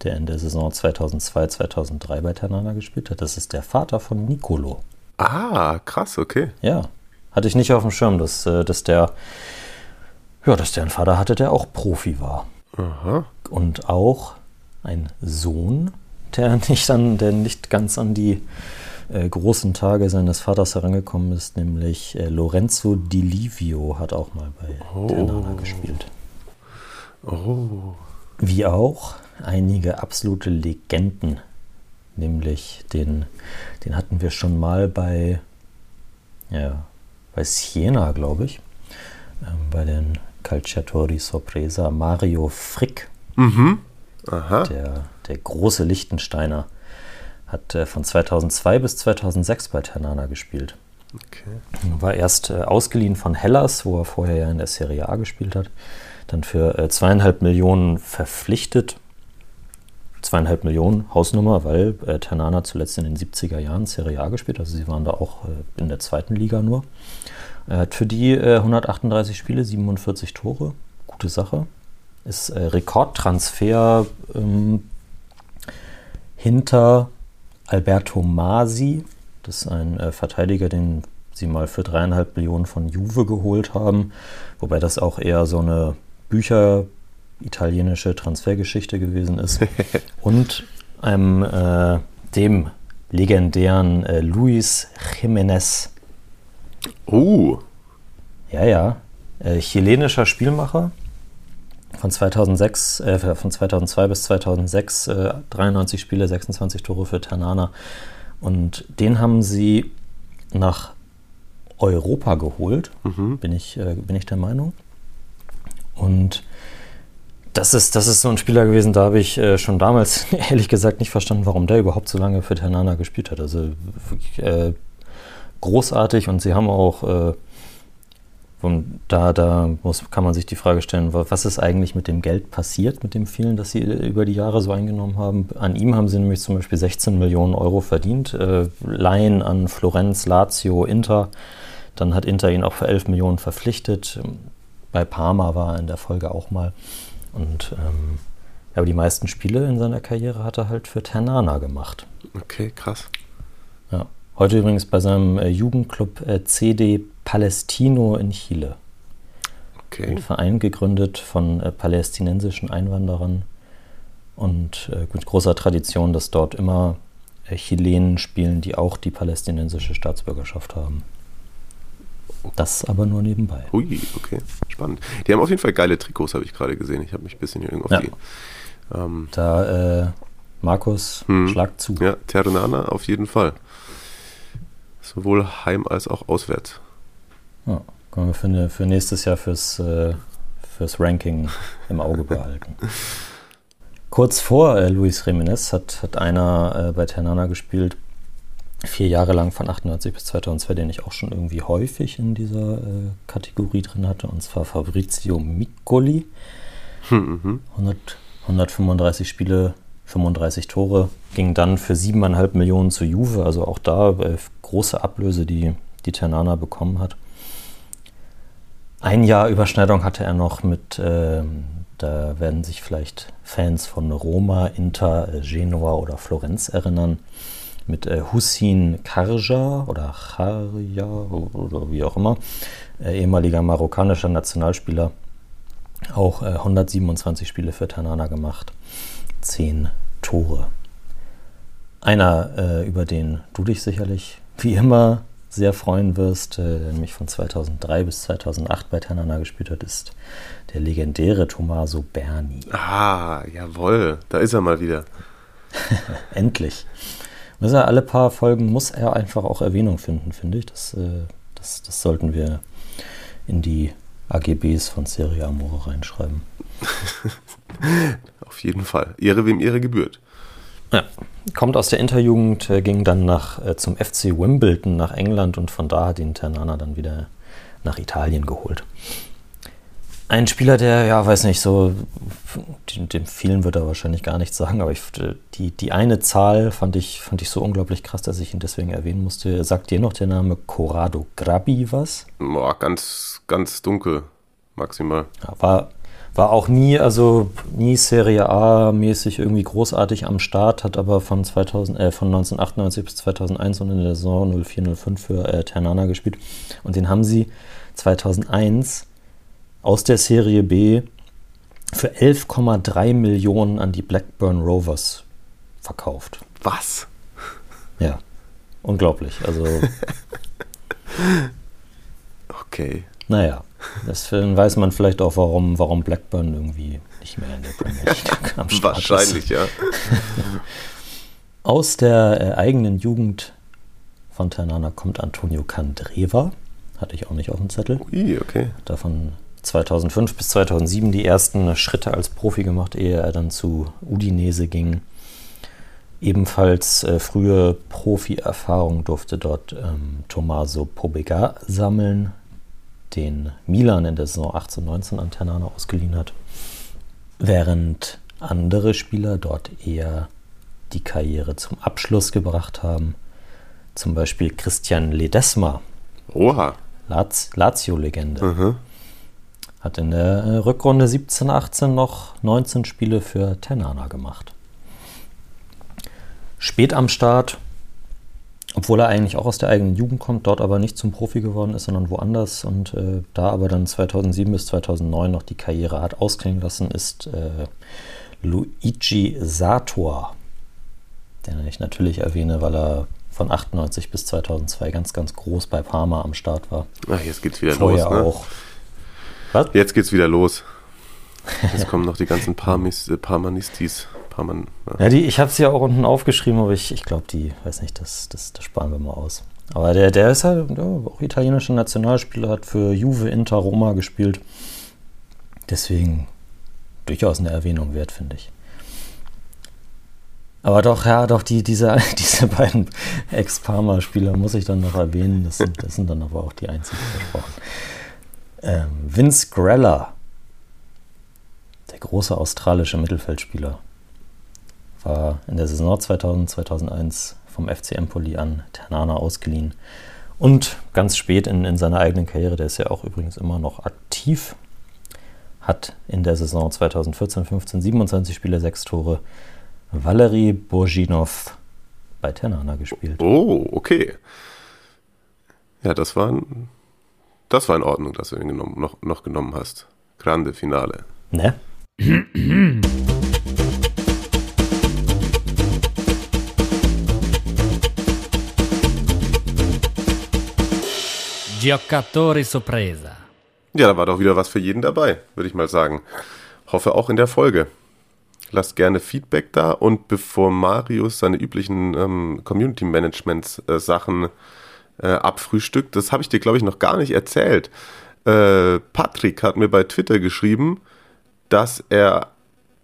der in der Saison 2002-2003 bei Ternana gespielt hat. Das ist der Vater von Nicolo. Ah, krass, okay. Ja, hatte ich nicht auf dem Schirm, dass, äh, dass der ja, dass der einen Vater hatte, der auch Profi war. Aha. Und auch ein Sohn der nicht, an, der nicht ganz an die äh, großen Tage seines Vaters herangekommen ist, nämlich äh, Lorenzo Di Livio hat auch mal bei oh. Ternana gespielt. Oh. Wie auch einige absolute Legenden nämlich den, den hatten wir schon mal bei, ja, bei Siena, glaube ich, ähm, bei den Calciatori Sorpresa Mario Frick, Mhm. Aha. der, der große Lichtensteiner, hat äh, von 2002 bis 2006 bei Ternana gespielt. Okay. War erst äh, ausgeliehen von Hellas, wo er vorher ja in der Serie A gespielt hat. Dann für äh, zweieinhalb Millionen verpflichtet. Zweieinhalb Millionen Hausnummer, weil äh, Ternana zuletzt in den 70er Jahren Serie A gespielt. Also sie waren da auch äh, in der zweiten Liga nur. Er hat für die äh, 138 Spiele, 47 Tore. Gute Sache. Ist äh, Rekordtransfer ähm, hinter Alberto Masi. Das ist ein äh, Verteidiger, den sie mal für dreieinhalb Millionen von Juve geholt haben. Wobei das auch eher so eine Bücher italienische Transfergeschichte gewesen ist. Und einem äh, dem legendären äh, Luis Jiménez. Uh, Ja, ja. Äh, chilenischer Spielmacher. Von 2006, äh, von 2002 bis 2006, äh, 93 Spiele, 26 Tore für Ternana. Und den haben sie nach Europa geholt, bin, ich, äh, bin ich der Meinung. Und das ist, das ist so ein Spieler gewesen, da habe ich äh, schon damals ehrlich gesagt nicht verstanden, warum der überhaupt so lange für Ternana gespielt hat. Also wirklich äh, großartig und sie haben auch, äh, und da, da muss, kann man sich die Frage stellen, wa- was ist eigentlich mit dem Geld passiert, mit dem vielen, das sie äh, über die Jahre so eingenommen haben. An ihm haben sie nämlich zum Beispiel 16 Millionen Euro verdient, äh, Laien an Florenz, Lazio, Inter. Dann hat Inter ihn auch für 11 Millionen verpflichtet. Bei Parma war er in der Folge auch mal. Und ähm, aber die meisten Spiele in seiner Karriere hat er halt für Ternana gemacht. okay, krass. Ja. Heute übrigens bei seinem äh, Jugendclub äh, CD Palestino in Chile. Okay. Ein Verein gegründet von äh, palästinensischen Einwanderern und äh, mit großer Tradition, dass dort immer äh, Chilenen spielen, die auch die palästinensische Staatsbürgerschaft haben. Das aber nur nebenbei. Hui, okay, spannend. Die haben auf jeden Fall geile Trikots, habe ich gerade gesehen. Ich habe mich ein bisschen hier irgendwo auf Ja. die. Ähm, Da, äh, Markus, Hm. schlag zu. ja, Ternana auf jeden Fall. Sowohl heim als auch auswärts. Ja, können wir für, ne, für nächstes Jahr fürs, äh, fürs Ranking im Auge behalten. Kurz vor äh, Luis Jiménez hat, hat einer äh, bei Ternana gespielt, vier Jahre lang von 98 bis 2002, den ich auch schon irgendwie häufig in dieser äh, Kategorie drin hatte, und zwar Fabrizio Miccoli. Hm, mhm. 100, 135 Spiele, 35 Tore, ging dann für 7,5 Millionen zu Juve, also auch da äh, große Ablöse, die, die Ternana bekommen hat. Ein Jahr Überschneidung hatte er noch mit, ähm, da werden sich vielleicht Fans von Roma, Inter, äh, Genua oder Florenz erinnern, mit äh, Hussein Karja oder Charja oder wie auch immer, äh, ehemaliger marokkanischer Nationalspieler, auch äh, 127 Spiele für Ternana gemacht, 10 Tore. Einer, äh, über den du dich sicherlich wie immer sehr freuen wirst, äh, der nämlich von 2003 bis 2008 bei Ternana gespielt hat, ist der legendäre Tommaso Berni. Ah, jawohl, da ist er mal wieder. Endlich. Muss er alle paar Folgen muss er einfach auch Erwähnung finden, finde ich. Das, äh, das, das sollten wir in die AGBs von Serie Amore reinschreiben. Auf jeden Fall. Ehre wem Ehre gebührt. Ja, kommt aus der Interjugend, äh, ging dann nach, äh, zum FC Wimbledon nach England und von da hat ihn Ternana dann wieder nach Italien geholt. Ein Spieler, der, ja, weiß nicht, so, dem, dem vielen wird er wahrscheinlich gar nichts sagen, aber ich, äh, die, die eine Zahl fand ich, fand ich so unglaublich krass, dass ich ihn deswegen erwähnen musste. Sagt dir noch der Name Corrado Grabbi was? Boah, ganz, ganz dunkel, maximal. Ja, war, war auch nie, also nie Serie A-mäßig irgendwie großartig am Start, hat aber von, 2000, äh, von 1998 bis 2001 und in der Saison 04-05 für äh, Ternana gespielt. Und den haben sie 2001 aus der Serie B für 11,3 Millionen an die Blackburn Rovers verkauft. Was? Ja, unglaublich. Also, Okay. naja, deswegen weiß man vielleicht auch, warum, warum Blackburn irgendwie nicht mehr in der Premier League am Start ist. Wahrscheinlich, ja. Aus der äh, eigenen Jugend von Ternana kommt Antonio Candreva. Hatte ich auch nicht auf dem Zettel. Ui, okay. Davon 2005 bis 2007 die ersten Schritte als Profi gemacht, ehe er dann zu Udinese ging. Ebenfalls äh, frühe Profi-Erfahrung durfte dort ähm, Tommaso Pobega sammeln, den Milan in der Saison 18-19 an Ternana ausgeliehen hat. Während andere Spieler dort eher die Karriere zum Abschluss gebracht haben. Zum Beispiel Christian Ledesma, Oha. Laz Lazio-Legende. Mhm. Hat in der äh, Rückrunde 17-18 noch 19 Spiele für Ternana gemacht. Spät am Start, obwohl er eigentlich auch aus der eigenen Jugend kommt, dort aber nicht zum Profi geworden ist, sondern woanders und äh, da aber dann 2007 bis 2009 noch die Karriere hat ausklingen lassen, ist äh, Luigi Sator, den ich natürlich erwähne, weil er von 98 bis 2002 ganz, ganz groß bei Parma am Start war. Ach, jetzt geht's wieder Vorher los. Ne? auch. Was? Jetzt geht's wieder los. Jetzt kommen noch die ganzen Parmis, äh, Parmanistis. Parman, ja. Ja, die, ich habe sie ja auch unten aufgeschrieben, aber ich, ich glaube, die, weiß nicht, das, das, das sparen wir mal aus. Aber der, der ist halt ja, auch italienischer Nationalspieler, hat für Juve, Inter, Roma gespielt. Deswegen durchaus eine Erwähnung wert, finde ich. Aber doch, ja, doch, die, diese, diese beiden Ex-Parma-Spieler muss ich dann noch erwähnen. Das sind, das sind dann aber auch die einzigen versprochen. Ähm, Vince Grella, der große australische Mittelfeldspieler, war in der Saison 2000, 2001 vom FC Empoli an Ternana ausgeliehen. Und ganz spät in, in seiner eigenen Karriere, der ist ja auch übrigens immer noch aktiv, hat in der Saison 2014, 15 27 Spiele, 6 Tore, Valery Borginov bei Ternana gespielt. Oh, okay. Ja, das war, das war in Ordnung, dass du ihn genommen, noch, noch genommen hast. Grande Finale. Ne? Giocatori sorpresa. Ja, da war doch wieder was für jeden dabei, würde ich mal sagen. Hoffe auch in der Folge. Lasst gerne Feedback da und bevor Marius seine üblichen ähm, Community Management äh, Sachen äh, abfrühstückt, das habe ich dir glaube ich noch gar nicht erzählt. Äh, Patrick hat mir bei Twitter geschrieben, dass er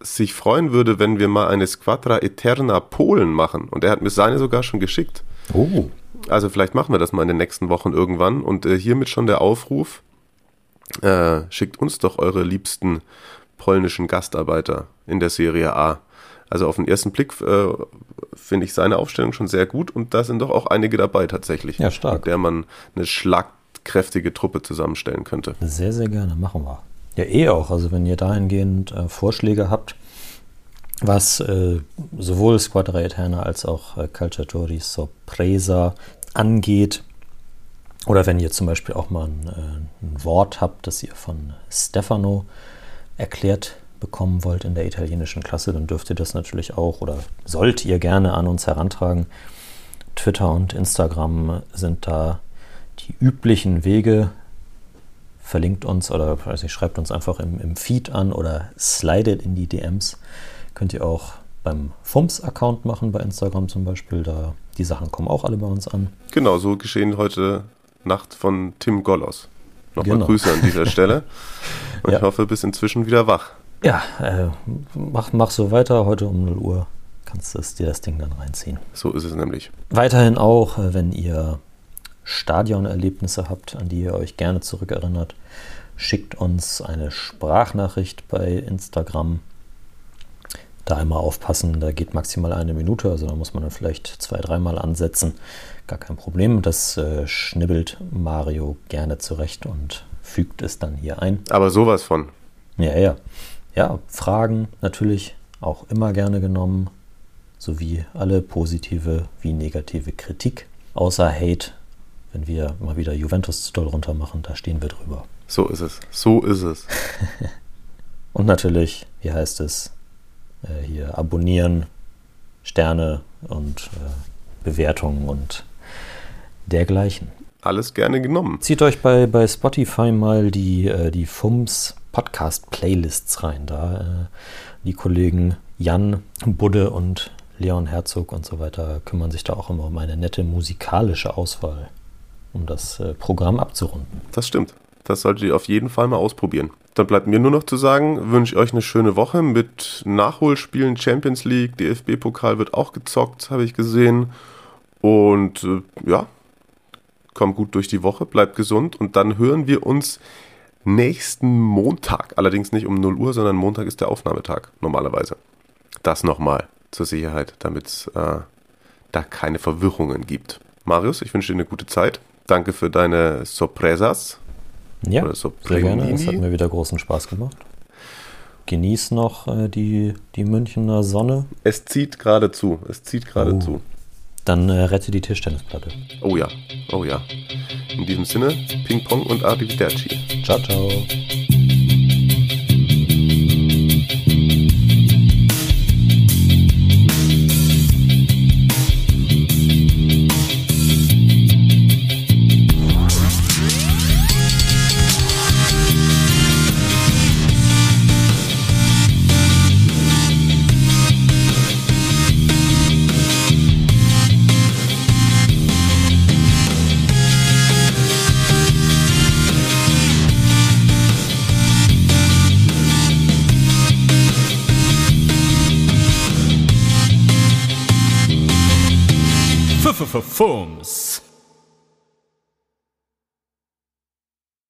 sich freuen würde, wenn wir mal eine Squadra Eterna Polen machen und er hat mir seine sogar schon geschickt. Oh. Also vielleicht machen wir das mal in den nächsten Wochen irgendwann. Und äh, hiermit schon der Aufruf, äh, schickt uns doch eure liebsten polnischen Gastarbeiter in der Serie A. Also auf den ersten Blick äh, finde ich seine Aufstellung schon sehr gut und da sind doch auch einige dabei tatsächlich, Ja, stark. mit der man eine schlagkräftige Truppe zusammenstellen könnte. Sehr, sehr gerne, machen wir. Ja, eh auch. Also wenn ihr dahingehend äh, Vorschläge habt, was äh, sowohl Squadra Eterna als auch äh, Calciatori Sorpresa angeht, oder wenn ihr zum Beispiel auch mal ein, äh, ein Wort habt, das ihr von Stefano erklärt bekommen wollt in der italienischen Klasse, dann dürft ihr das natürlich auch oder sollt ihr gerne an uns herantragen. Twitter und Instagram sind da die üblichen Wege. Verlinkt uns oder weiß nicht, schreibt uns einfach im, im Feed an oder slidet in die DMs. Könnt ihr auch beim FUMS-Account machen, bei Instagram zum Beispiel. Da, die Sachen kommen auch alle bei uns an. Genau, so geschehen heute Nacht von Tim Gollos. Nochmal Genau. Grüße an dieser Stelle. Und Ja. ich hoffe, bis inzwischen wieder wach. Ja, äh, mach, mach so weiter. Heute um 0 Uhr kannst du dir das Ding dann reinziehen. So ist es nämlich. Weiterhin auch, äh, wenn ihr Stadionerlebnisse habt, an die ihr euch gerne zurückerinnert, schickt uns eine Sprachnachricht bei Instagram. Da einmal aufpassen, da geht maximal eine Minute, also da muss man dann vielleicht zwei, dreimal ansetzen. Gar kein Problem, das äh, schnibbelt Mario gerne zurecht und fügt es dann hier ein. Aber sowas von. Ja, ja. Ja, Fragen natürlich auch immer gerne genommen, sowie alle positive wie negative Kritik. Außer Hate, wenn wir mal wieder Juventus zu doll runter machen, da stehen wir drüber. So ist es. So ist es. Und natürlich, wie heißt es, äh, hier abonnieren, Sterne und äh, Bewertungen und dergleichen. Alles gerne genommen. Zieht euch bei, bei Spotify mal die, äh, die FUMS Podcast Playlists rein. Da äh, die Kollegen Jan, Budde und Leon Herzog und so weiter kümmern sich da auch immer um eine nette musikalische Auswahl, um das äh, Programm abzurunden. Das stimmt. Das solltet ihr auf jeden Fall mal ausprobieren. Dann bleibt mir nur noch zu sagen, wünsche ich euch eine schöne Woche mit Nachholspielen, Champions League, DFB-Pokal wird auch gezockt, habe ich gesehen. Und äh, ja, kommt gut durch die Woche, bleibt gesund und dann hören wir uns nächsten Montag. Allerdings nicht um 0 Uhr, sondern Montag ist der Aufnahmetag normalerweise. Das nochmal zur Sicherheit, damit es äh, da keine Verwirrungen gibt. Marius, ich wünsche dir eine gute Zeit. Danke für deine Sorpresas. Ja, sehr gerne. Es hat mir wieder großen Spaß gemacht. Genieß noch äh, die, die Münchner Sonne. Es zieht gerade zu. Es zieht gerade oh. zu. Dann äh, rette die Tischtennisplatte. Oh ja, oh ja. In diesem Sinne, Ping Pong und Arrivederci. Ciao, ciao. Fums.